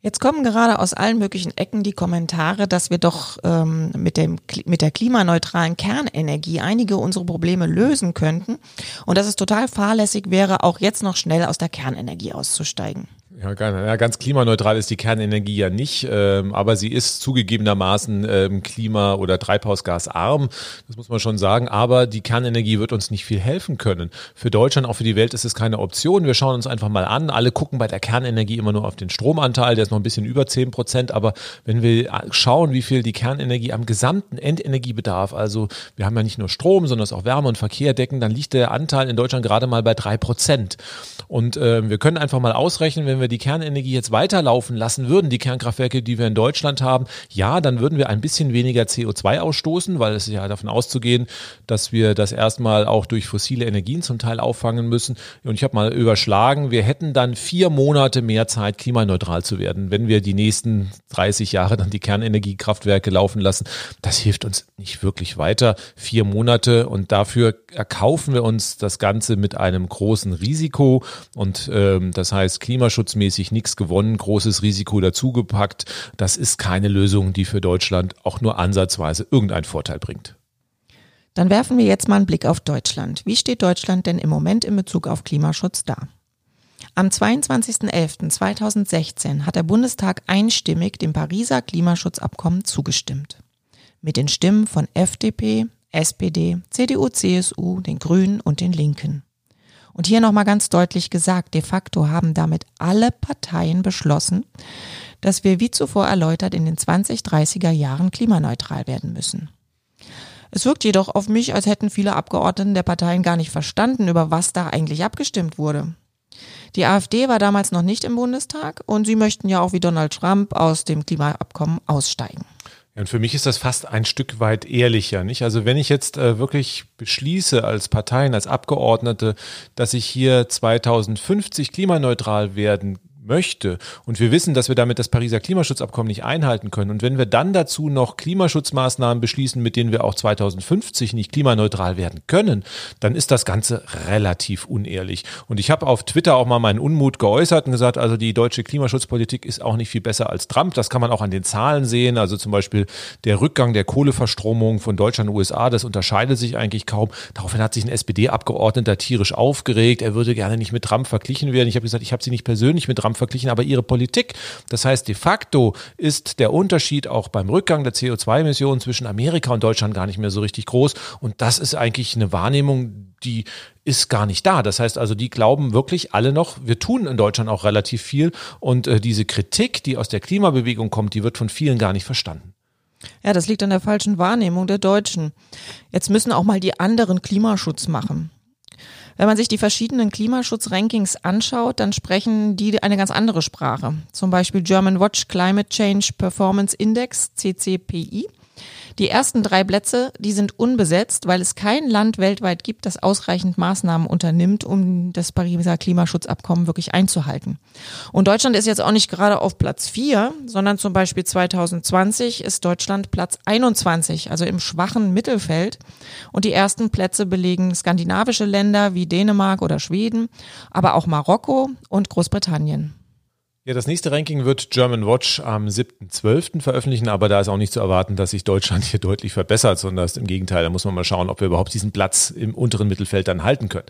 Jetzt kommen gerade aus allen möglichen Ecken die Kommentare, dass wir doch ähm, mit, dem, mit der klimaneutralen Kernenergie einige unserer Probleme lösen könnten und dass es total fahrlässig wäre, auch jetzt noch schnell aus der Kernenergie auszusteigen. Ja, ganz klimaneutral ist die Kernenergie ja nicht, ähm, aber sie ist zugegebenermaßen ähm, klima- oder treibhausgasarm, das muss man schon sagen. Aber die Kernenergie wird uns nicht viel helfen können. Für Deutschland, auch für die Welt ist es keine Option. Wir schauen uns einfach mal an. Alle gucken bei der Kernenergie immer nur auf den Stromanteil, der ist noch ein bisschen über zehn Prozent. Aber wenn wir schauen, wie viel die Kernenergie am gesamten Endenergiebedarf, also wir haben ja nicht nur Strom, sondern auch Wärme und Verkehr decken, dann liegt der Anteil in Deutschland gerade mal bei drei Prozent. Und äh, wir können einfach mal ausrechnen, wenn wir die Kernenergie jetzt weiterlaufen lassen würden, die Kernkraftwerke, die wir in Deutschland haben, ja, dann würden wir ein bisschen weniger CO2 ausstoßen, weil es ist ja davon auszugehen, dass wir das erstmal auch durch fossile Energien zum Teil auffangen müssen. Und ich habe mal überschlagen, wir hätten dann vier Monate mehr Zeit, klimaneutral zu werden, wenn wir die nächsten 30 Jahre dann die Kernenergiekraftwerke laufen lassen. Das hilft uns nicht wirklich weiter. Vier Monate und dafür erkaufen wir uns das Ganze mit einem großen Risiko und ähm, das heißt klimaschutzmäßig nichts gewonnen, großes Risiko dazugepackt. Das ist keine Lösung, die für Deutschland auch nur ansatzweise irgendeinen Vorteil bringt. Dann werfen wir jetzt mal einen Blick auf Deutschland. Wie steht Deutschland denn im Moment in Bezug auf Klimaschutz da? Am 22.11.2016 hat der Bundestag einstimmig dem Pariser Klimaschutzabkommen zugestimmt. Mit den Stimmen von FDP, SPD, CDU, CSU, den Grünen und den Linken. Und hier nochmal ganz deutlich gesagt, de facto haben damit alle Parteien beschlossen, dass wir wie zuvor erläutert in den 2030er Jahren klimaneutral werden müssen. Es wirkt jedoch auf mich, als hätten viele Abgeordneten der Parteien gar nicht verstanden, über was da eigentlich abgestimmt wurde. Die AfD war damals noch nicht im Bundestag und sie möchten ja auch wie Donald Trump aus dem Klimaabkommen aussteigen. Ja, und für mich ist das fast ein Stück weit ehrlicher, nicht? Also wenn ich jetzt äh, wirklich beschließe als Parteien, als Abgeordnete, dass ich hier 2050 klimaneutral werden möchte und wir wissen, dass wir damit das Pariser Klimaschutzabkommen nicht einhalten können und wenn wir dann dazu noch Klimaschutzmaßnahmen beschließen, mit denen wir auch 2050 nicht klimaneutral werden können, dann ist das Ganze relativ unehrlich. Und ich habe auf Twitter auch mal meinen Unmut geäußert und gesagt, also die deutsche Klimaschutzpolitik ist auch nicht viel besser als Trump. Das kann man auch an den Zahlen sehen. Also zum Beispiel der Rückgang der Kohleverstromung von Deutschland und USA, das unterscheidet sich eigentlich kaum. Daraufhin hat sich ein SPD-Abgeordneter tierisch aufgeregt. Er würde gerne nicht mit Trump verglichen werden. Ich habe gesagt, ich habe sie nicht persönlich mit Trump Trump verglichen, aber ihre Politik. Das heißt, de facto ist der Unterschied auch beim Rückgang der CO2-Emissionen zwischen Amerika und Deutschland gar nicht mehr so richtig groß. Und das ist eigentlich eine Wahrnehmung, die ist gar nicht da. Das heißt also, die glauben wirklich alle noch, wir tun in Deutschland auch relativ viel. Und äh, diese Kritik, die aus der Klimabewegung kommt, die wird von vielen gar nicht verstanden. Ja, das liegt an der falschen Wahrnehmung der Deutschen. Jetzt müssen auch mal die anderen Klimaschutz machen. Wenn man sich die verschiedenen Klimaschutzrankings anschaut, dann sprechen die eine ganz andere Sprache. Zum Beispiel German Watch Climate Change Performance Index, CCPI. Die ersten drei Plätze, die sind unbesetzt, weil es kein Land weltweit gibt, das ausreichend Maßnahmen unternimmt, um das Pariser Klimaschutzabkommen wirklich einzuhalten. Und Deutschland ist jetzt auch nicht gerade auf Platz vier, sondern zum Beispiel 2020 ist Deutschland Platz 21, also im schwachen Mittelfeld. Und die ersten Plätze belegen skandinavische Länder wie Dänemark oder Schweden, aber auch Marokko und Großbritannien. Ja, das nächste Ranking wird German Watch am 7.12. veröffentlichen, aber da ist auch nicht zu erwarten, dass sich Deutschland hier deutlich verbessert, sondern im Gegenteil, da muss man mal schauen, ob wir überhaupt diesen Platz im unteren Mittelfeld dann halten können.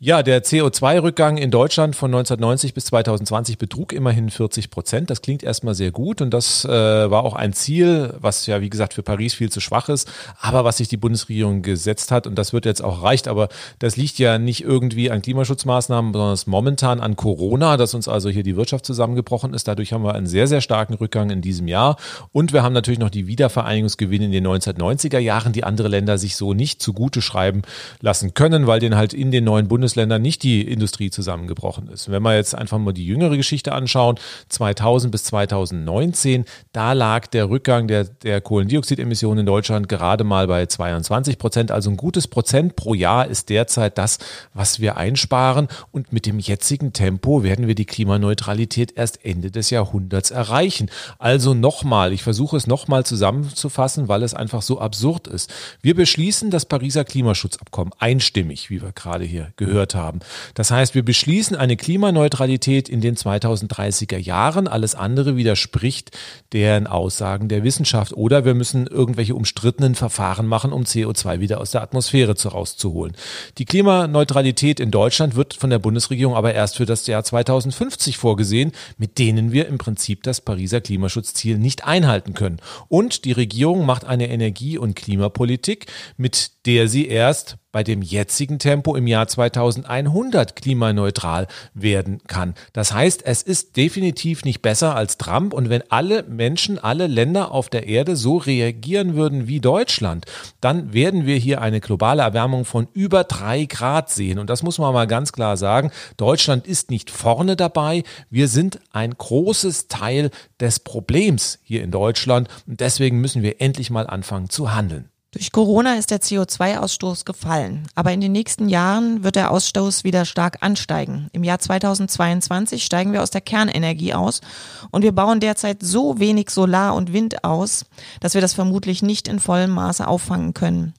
Ja, der CO2-Rückgang in Deutschland von 1990 bis 2020 betrug immerhin 40 Prozent. Das klingt erstmal sehr gut und das äh, war auch ein Ziel, was ja, wie gesagt, für Paris viel zu schwach ist, aber was sich die Bundesregierung gesetzt hat und das wird jetzt auch erreicht, aber das liegt ja nicht irgendwie an Klimaschutzmaßnahmen, sondern es momentan an Corona, dass uns also hier die Wirtschaft zusammen zusammengebrochen ist. Dadurch haben wir einen sehr, sehr starken Rückgang in diesem Jahr. Und wir haben natürlich noch die Wiedervereinigungsgewinne in den 1990er Jahren, die andere Länder sich so nicht zugute schreiben lassen können, weil denen halt in den neuen Bundesländern nicht die Industrie zusammengebrochen ist. Wenn wir jetzt einfach mal die jüngere Geschichte anschauen, 2000 bis 2019, da lag der Rückgang der, der Kohlendioxidemissionen in Deutschland gerade mal bei 22 Prozent. Also ein gutes Prozent pro Jahr ist derzeit das, was wir einsparen. Und mit dem jetzigen Tempo werden wir die Klimaneutralität erst Ende des Jahrhunderts erreichen. Also nochmal, ich versuche es nochmal zusammenzufassen, weil es einfach so absurd ist. Wir beschließen das Pariser Klimaschutzabkommen einstimmig, wie wir gerade hier gehört haben. Das heißt, wir beschließen eine Klimaneutralität in den 2030er Jahren. Alles andere widerspricht deren Aussagen der Wissenschaft. Oder wir müssen irgendwelche umstrittenen Verfahren machen, um CO2 wieder aus der Atmosphäre rauszuholen. Die Klimaneutralität in Deutschland wird von der Bundesregierung aber erst für das Jahr 2050 vorgesehen mit denen wir im Prinzip das Pariser Klimaschutzziel nicht einhalten können. Und die Regierung macht eine Energie- und Klimapolitik, mit der sie erst bei dem jetzigen Tempo im Jahr 2100 klimaneutral werden kann. Das heißt, es ist definitiv nicht besser als Trump und wenn alle Menschen, alle Länder auf der Erde so reagieren würden wie Deutschland, dann werden wir hier eine globale Erwärmung von über drei Grad sehen. Und das muss man mal ganz klar sagen. Deutschland ist nicht vorne dabei. Wir sind ein großes Teil des Problems hier in Deutschland und deswegen müssen wir endlich mal anfangen zu handeln. Durch Corona ist der CO2-Ausstoß gefallen, aber in den nächsten Jahren wird der Ausstoß wieder stark ansteigen. Im Jahr 2022 steigen wir aus der Kernenergie aus und wir bauen derzeit so wenig Solar und Wind aus, dass wir das vermutlich nicht in vollem Maße auffangen können.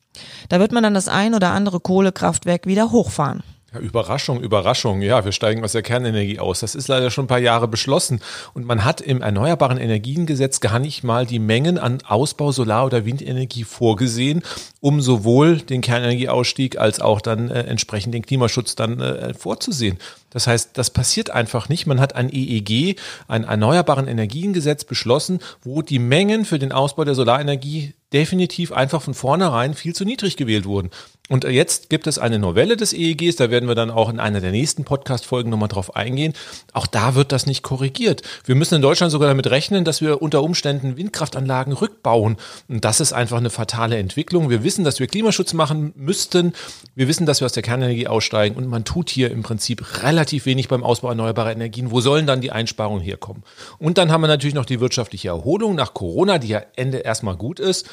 Da wird man dann das ein oder andere Kohlekraftwerk wieder hochfahren. Ja, Überraschung, Überraschung. Ja, wir steigen aus der Kernenergie aus. Das ist leider schon ein paar Jahre beschlossen. Und man hat im Erneuerbaren Energiengesetz gar nicht mal die Mengen an Ausbau Solar- oder Windenergie vorgesehen, um sowohl den Kernenergieausstieg als auch dann äh, entsprechend den Klimaschutz dann äh, vorzusehen. Das heißt, das passiert einfach nicht. Man hat ein EEG, ein Erneuerbaren Energiengesetz beschlossen, wo die Mengen für den Ausbau der Solarenergie definitiv einfach von vornherein viel zu niedrig gewählt wurden. Und jetzt gibt es eine Novelle des EEGs, da werden wir dann auch in einer der nächsten Podcast-Folgen nochmal drauf eingehen. Auch da wird das nicht korrigiert. Wir müssen in Deutschland sogar damit rechnen, dass wir unter Umständen Windkraftanlagen rückbauen. Und das ist einfach eine fatale Entwicklung. Wir wissen, dass wir Klimaschutz machen müssten. Wir wissen, dass wir aus der Kernenergie aussteigen. Und man tut hier im Prinzip relativ wenig beim Ausbau erneuerbarer Energien. Wo sollen dann die Einsparungen herkommen? Und dann haben wir natürlich noch die wirtschaftliche Erholung nach Corona, die ja Ende erstmal gut ist.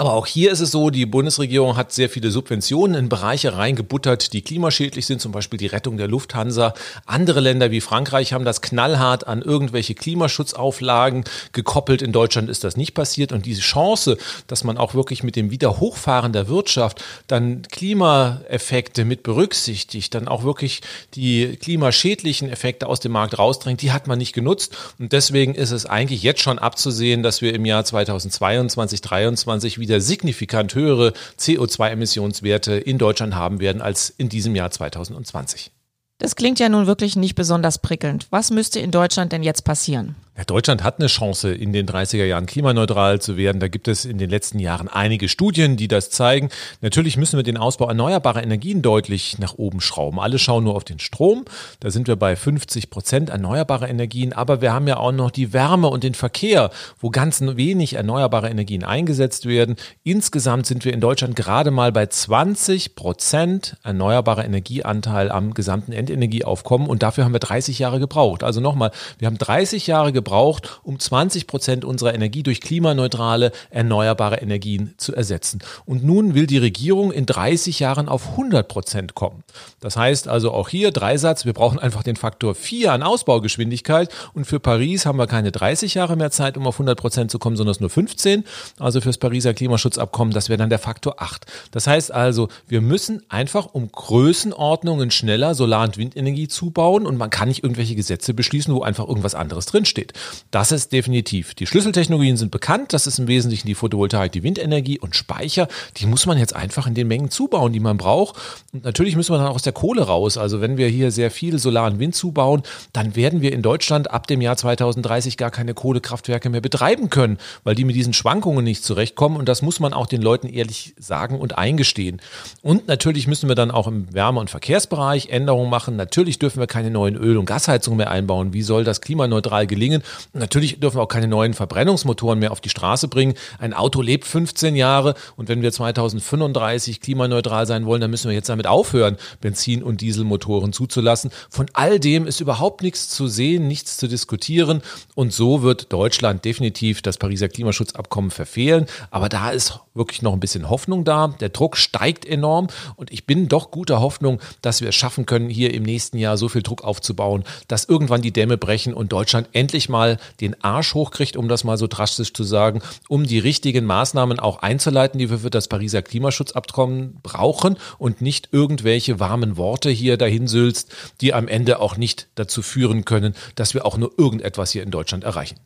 Aber auch hier ist es so, die Bundesregierung hat sehr viele Subventionen in Bereiche reingebuttert, die klimaschädlich sind, zum Beispiel die Rettung der Lufthansa. Andere Länder wie Frankreich haben das knallhart an irgendwelche Klimaschutzauflagen gekoppelt. In Deutschland ist das nicht passiert. Und diese Chance, dass man auch wirklich mit dem Wiederhochfahren der Wirtschaft dann Klimaeffekte mit berücksichtigt, dann auch wirklich die klimaschädlichen Effekte aus dem Markt rausdrängt, die hat man nicht genutzt. Und deswegen ist es eigentlich jetzt schon abzusehen, dass wir im Jahr 2022, 2023 wieder wieder signifikant höhere CO2-Emissionswerte in Deutschland haben werden als in diesem Jahr 2020. Das klingt ja nun wirklich nicht besonders prickelnd. Was müsste in Deutschland denn jetzt passieren? Ja, Deutschland hat eine Chance, in den 30er Jahren klimaneutral zu werden. Da gibt es in den letzten Jahren einige Studien, die das zeigen. Natürlich müssen wir den Ausbau erneuerbarer Energien deutlich nach oben schrauben. Alle schauen nur auf den Strom. Da sind wir bei 50 Prozent erneuerbarer Energien. Aber wir haben ja auch noch die Wärme und den Verkehr, wo ganz wenig erneuerbare Energien eingesetzt werden. Insgesamt sind wir in Deutschland gerade mal bei 20 Prozent erneuerbarer Energieanteil am gesamten Endenergieaufkommen. Und dafür haben wir 30 Jahre gebraucht. Also nochmal, wir haben 30 Jahre gebraucht, braucht, um 20 Prozent unserer Energie durch klimaneutrale, erneuerbare Energien zu ersetzen. Und nun will die Regierung in 30 Jahren auf 100 Prozent kommen. Das heißt also auch hier Dreisatz, wir brauchen einfach den Faktor 4 an Ausbaugeschwindigkeit und für Paris haben wir keine 30 Jahre mehr Zeit, um auf 100 Prozent zu kommen, sondern nur 15. Also fürs Pariser Klimaschutzabkommen, das wäre dann der Faktor 8. Das heißt also, wir müssen einfach um Größenordnungen schneller Solar- und Windenergie zubauen und man kann nicht irgendwelche Gesetze beschließen, wo einfach irgendwas anderes drinsteht. Das ist definitiv. Die Schlüsseltechnologien sind bekannt. Das ist im Wesentlichen die Photovoltaik, die Windenergie und Speicher. Die muss man jetzt einfach in den Mengen zubauen, die man braucht. Und natürlich müssen wir dann auch aus der Kohle raus. Also wenn wir hier sehr viel Solar und Wind zubauen, dann werden wir in Deutschland ab dem Jahr 2030 gar keine Kohlekraftwerke mehr betreiben können, weil die mit diesen Schwankungen nicht zurechtkommen. Und das muss man auch den Leuten ehrlich sagen und eingestehen. Und natürlich müssen wir dann auch im Wärme- und Verkehrsbereich Änderungen machen. Natürlich dürfen wir keine neuen Öl- und Gasheizungen mehr einbauen. Wie soll das klimaneutral gelingen? Natürlich dürfen wir auch keine neuen Verbrennungsmotoren mehr auf die Straße bringen. Ein Auto lebt 15 Jahre und wenn wir 2035 klimaneutral sein wollen, dann müssen wir jetzt damit aufhören, Benzin- und Dieselmotoren zuzulassen. Von all dem ist überhaupt nichts zu sehen, nichts zu diskutieren und so wird Deutschland definitiv das Pariser Klimaschutzabkommen verfehlen. Aber da ist wirklich noch ein bisschen Hoffnung da. Der Druck steigt enorm und ich bin doch guter Hoffnung, dass wir es schaffen können, hier im nächsten Jahr so viel Druck aufzubauen, dass irgendwann die Dämme brechen und Deutschland endlich mal den Arsch hochkriegt, um das mal so drastisch zu sagen, um die richtigen Maßnahmen auch einzuleiten, die wir für das Pariser Klimaschutzabkommen brauchen und nicht irgendwelche warmen Worte hier dahinsülzt, die am Ende auch nicht dazu führen können, dass wir auch nur irgendetwas hier in Deutschland erreichen.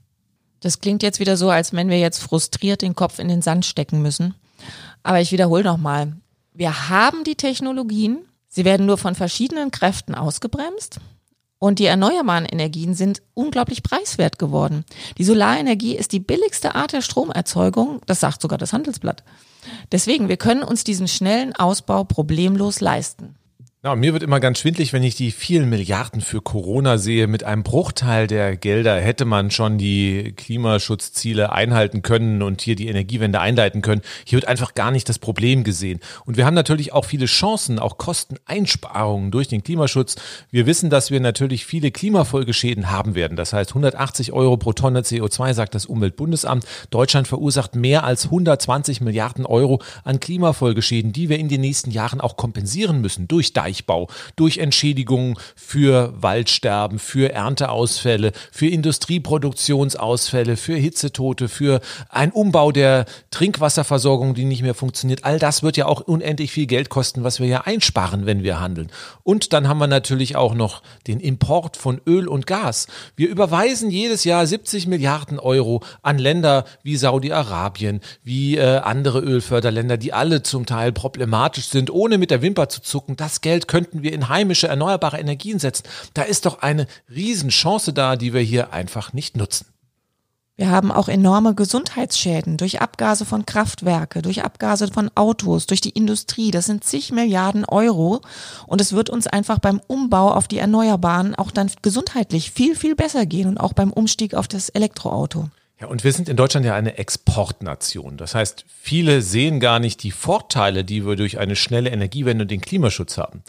Das klingt jetzt wieder so, als wenn wir jetzt frustriert den Kopf in den Sand stecken müssen. Aber ich wiederhole nochmal. Wir haben die Technologien. Sie werden nur von verschiedenen Kräften ausgebremst. Und die erneuerbaren Energien sind unglaublich preiswert geworden. Die Solarenergie ist die billigste Art der Stromerzeugung, das sagt sogar das Handelsblatt. Deswegen, wir können uns diesen schnellen Ausbau problemlos leisten. Ja, mir wird immer ganz schwindlig, wenn ich die vielen Milliarden für Corona sehe. Mit einem Bruchteil der Gelder hätte man schon die Klimaschutzziele einhalten können und hier die Energiewende einleiten können. Hier wird einfach gar nicht das Problem gesehen. Und wir haben natürlich auch viele Chancen, auch Kosteneinsparungen durch den Klimaschutz. Wir wissen, dass wir natürlich viele Klimafolgeschäden haben werden. Das heißt 180 Euro pro Tonne CO2, sagt das Umweltbundesamt. Deutschland verursacht mehr als 120 Milliarden Euro an Klimafolgeschäden, die wir in den nächsten Jahren auch kompensieren müssen durch Deich Deichbau, durch Entschädigungen für Waldsterben, für Ernteausfälle, für Industrieproduktionsausfälle, für Hitzetote, für einen Umbau der Trinkwasserversorgung, die nicht mehr funktioniert. All das wird ja auch unendlich viel Geld kosten, was wir ja einsparen, wenn wir handeln. Und dann haben wir natürlich auch noch den Import von Öl und Gas. Wir überweisen jedes Jahr 70 Milliarden Euro an Länder wie Saudi-Arabien, wie äh, andere Ölförderländer, die alle zum Teil problematisch sind, ohne mit der Wimper zu zucken. Das Geld könnten wir in heimische erneuerbare Energien setzen. Da ist doch eine Riesenchance da, die wir hier einfach nicht nutzen. Wir haben auch enorme Gesundheitsschäden durch Abgase von Kraftwerke, durch Abgase von Autos, durch die Industrie. Das sind zig Milliarden Euro. Und es wird uns einfach beim Umbau auf die Erneuerbaren auch dann gesundheitlich viel, viel besser gehen und auch beim Umstieg auf das Elektroauto. Ja, und wir sind in Deutschland ja eine Exportnation. Das heißt, viele sehen gar nicht die Vorteile, die wir durch eine schnelle Energiewende und den Klimaschutz haben.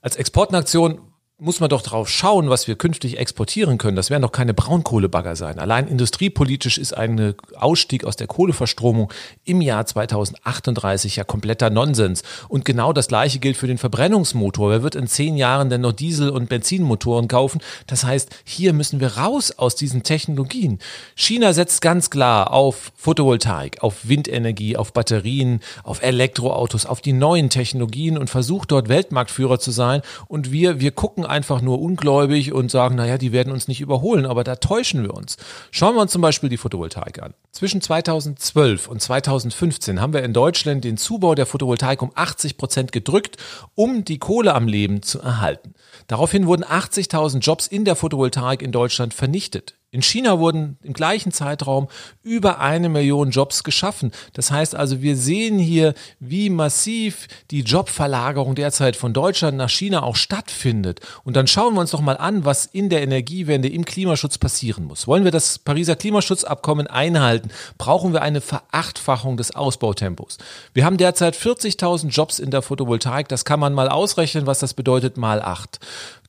Als Exportnation muss man doch drauf schauen, was wir künftig exportieren können. Das werden doch keine Braunkohlebagger sein. Allein industriepolitisch ist ein Ausstieg aus der Kohleverstromung im Jahr 2038 ja kompletter Nonsens. Und genau das Gleiche gilt für den Verbrennungsmotor. Wer wird in zehn Jahren denn noch Diesel- und Benzinmotoren kaufen? Das heißt, hier müssen wir raus aus diesen Technologien. China setzt ganz klar auf Photovoltaik, auf Windenergie, auf Batterien, auf Elektroautos, auf die neuen Technologien und versucht dort Weltmarktführer zu sein. Und wir, wir gucken einfach nur ungläubig und sagen, naja, die werden uns nicht überholen, aber da täuschen wir uns. Schauen wir uns zum Beispiel die Photovoltaik an. Zwischen 2012 und 2015 haben wir in Deutschland den Zubau der Photovoltaik um 80 Prozent gedrückt, um die Kohle am Leben zu erhalten. Daraufhin wurden 80.000 Jobs in der Photovoltaik in Deutschland vernichtet. In China wurden im gleichen Zeitraum über eine Million Jobs geschaffen. Das heißt also, wir sehen hier, wie massiv die Jobverlagerung derzeit von Deutschland nach China auch stattfindet. Und dann schauen wir uns doch mal an, was in der Energiewende im Klimaschutz passieren muss. Wollen wir das Pariser Klimaschutzabkommen einhalten, brauchen wir eine Verachtfachung des Ausbautempos. Wir haben derzeit 40.000 Jobs in der Photovoltaik. Das kann man mal ausrechnen, was das bedeutet mal acht.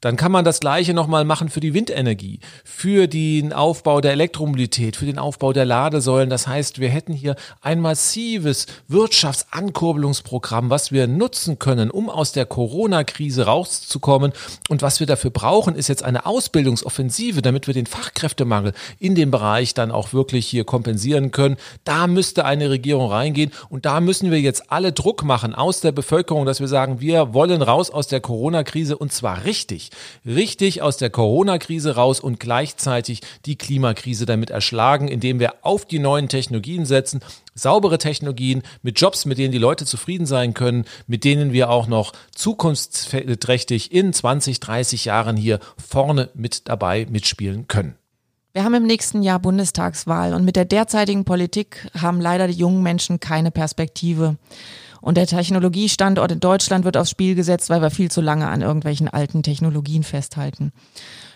Dann kann man das Gleiche nochmal machen für die Windenergie, für den Aufbau der Elektromobilität, für den Aufbau der Ladesäulen. Das heißt, wir hätten hier ein massives Wirtschaftsankurbelungsprogramm, was wir nutzen können, um aus der Corona-Krise rauszukommen. Und was wir dafür brauchen, ist jetzt eine Ausbildungsoffensive, damit wir den Fachkräftemangel in dem Bereich dann auch wirklich hier kompensieren können. Da müsste eine Regierung reingehen und da müssen wir jetzt alle Druck machen aus der Bevölkerung, dass wir sagen, wir wollen raus aus der Corona-Krise und zwar richtig richtig, aus der Corona-Krise raus und gleichzeitig die Klimakrise damit erschlagen, indem wir auf die neuen Technologien setzen, saubere Technologien mit Jobs, mit denen die Leute zufrieden sein können, mit denen wir auch noch zukunftsträchtig in 20, 30 Jahren hier vorne mit dabei mitspielen können. Wir haben im nächsten Jahr Bundestagswahl und mit der derzeitigen Politik haben leider die jungen Menschen keine Perspektive. Und der Technologiestandort in Deutschland wird aufs Spiel gesetzt, weil wir viel zu lange an irgendwelchen alten Technologien festhalten.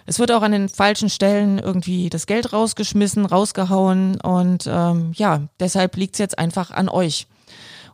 Es wird auch an den falschen Stellen irgendwie das Geld rausgeschmissen, rausgehauen und ähm, ja, deshalb liegt es jetzt einfach an euch.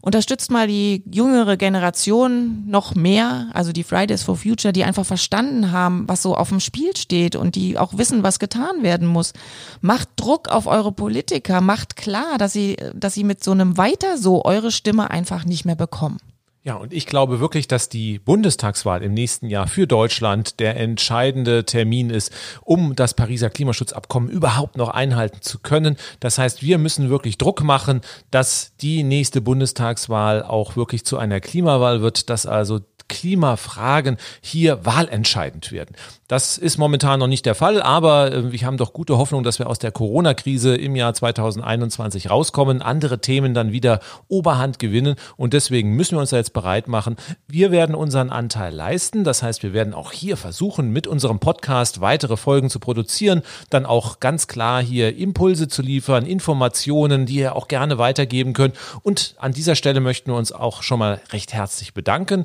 Unterstützt mal die jüngere Generation noch mehr, also die Fridays for Future, die einfach verstanden haben, was so auf dem Spiel steht und die auch wissen, was getan werden muss. Macht Druck auf eure Politiker, macht klar, dass sie, dass sie mit so einem Weiter so eure Stimme einfach nicht mehr bekommen. Ja, und ich glaube wirklich, dass die Bundestagswahl im nächsten Jahr für Deutschland der entscheidende Termin ist, um das Pariser Klimaschutzabkommen überhaupt noch einhalten zu können. Das heißt, wir müssen wirklich Druck machen, dass die nächste Bundestagswahl auch wirklich zu einer Klimawahl wird, dass also Klimafragen hier wahlentscheidend werden. Das ist momentan noch nicht der Fall, aber äh, wir haben doch gute Hoffnung, dass wir aus der Corona-Krise im Jahr 2021 rauskommen, andere Themen dann wieder Oberhand gewinnen und deswegen müssen wir uns da jetzt bereit machen. Wir werden unseren Anteil leisten, das heißt, wir werden auch hier versuchen, mit unserem Podcast weitere Folgen zu produzieren, dann auch ganz klar hier Impulse zu liefern, Informationen, die ihr auch gerne weitergeben könnt und an dieser Stelle möchten wir uns auch schon mal recht herzlich bedanken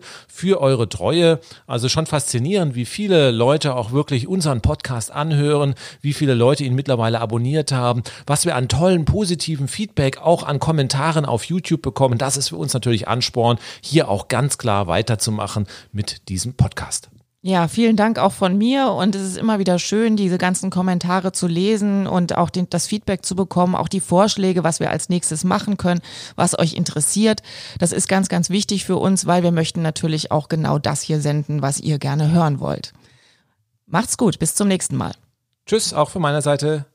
für eure Treue. Also schon faszinierend, wie viele Leute auch wirklich unseren Podcast anhören, wie viele Leute ihn mittlerweile abonniert haben, was wir an tollen positiven Feedback auch an Kommentaren auf YouTube bekommen. Das ist für uns natürlich Ansporn, hier auch ganz klar weiterzumachen mit diesem Podcast. Ja, vielen Dank auch von mir und es ist immer wieder schön, diese ganzen Kommentare zu lesen und auch den, das Feedback zu bekommen, auch die Vorschläge, was wir als nächstes machen können, was euch interessiert. Das ist ganz, ganz wichtig für uns, weil wir möchten natürlich auch genau das hier senden, was ihr gerne hören wollt. Macht's gut, bis zum nächsten Mal. Tschüss, auch von meiner Seite.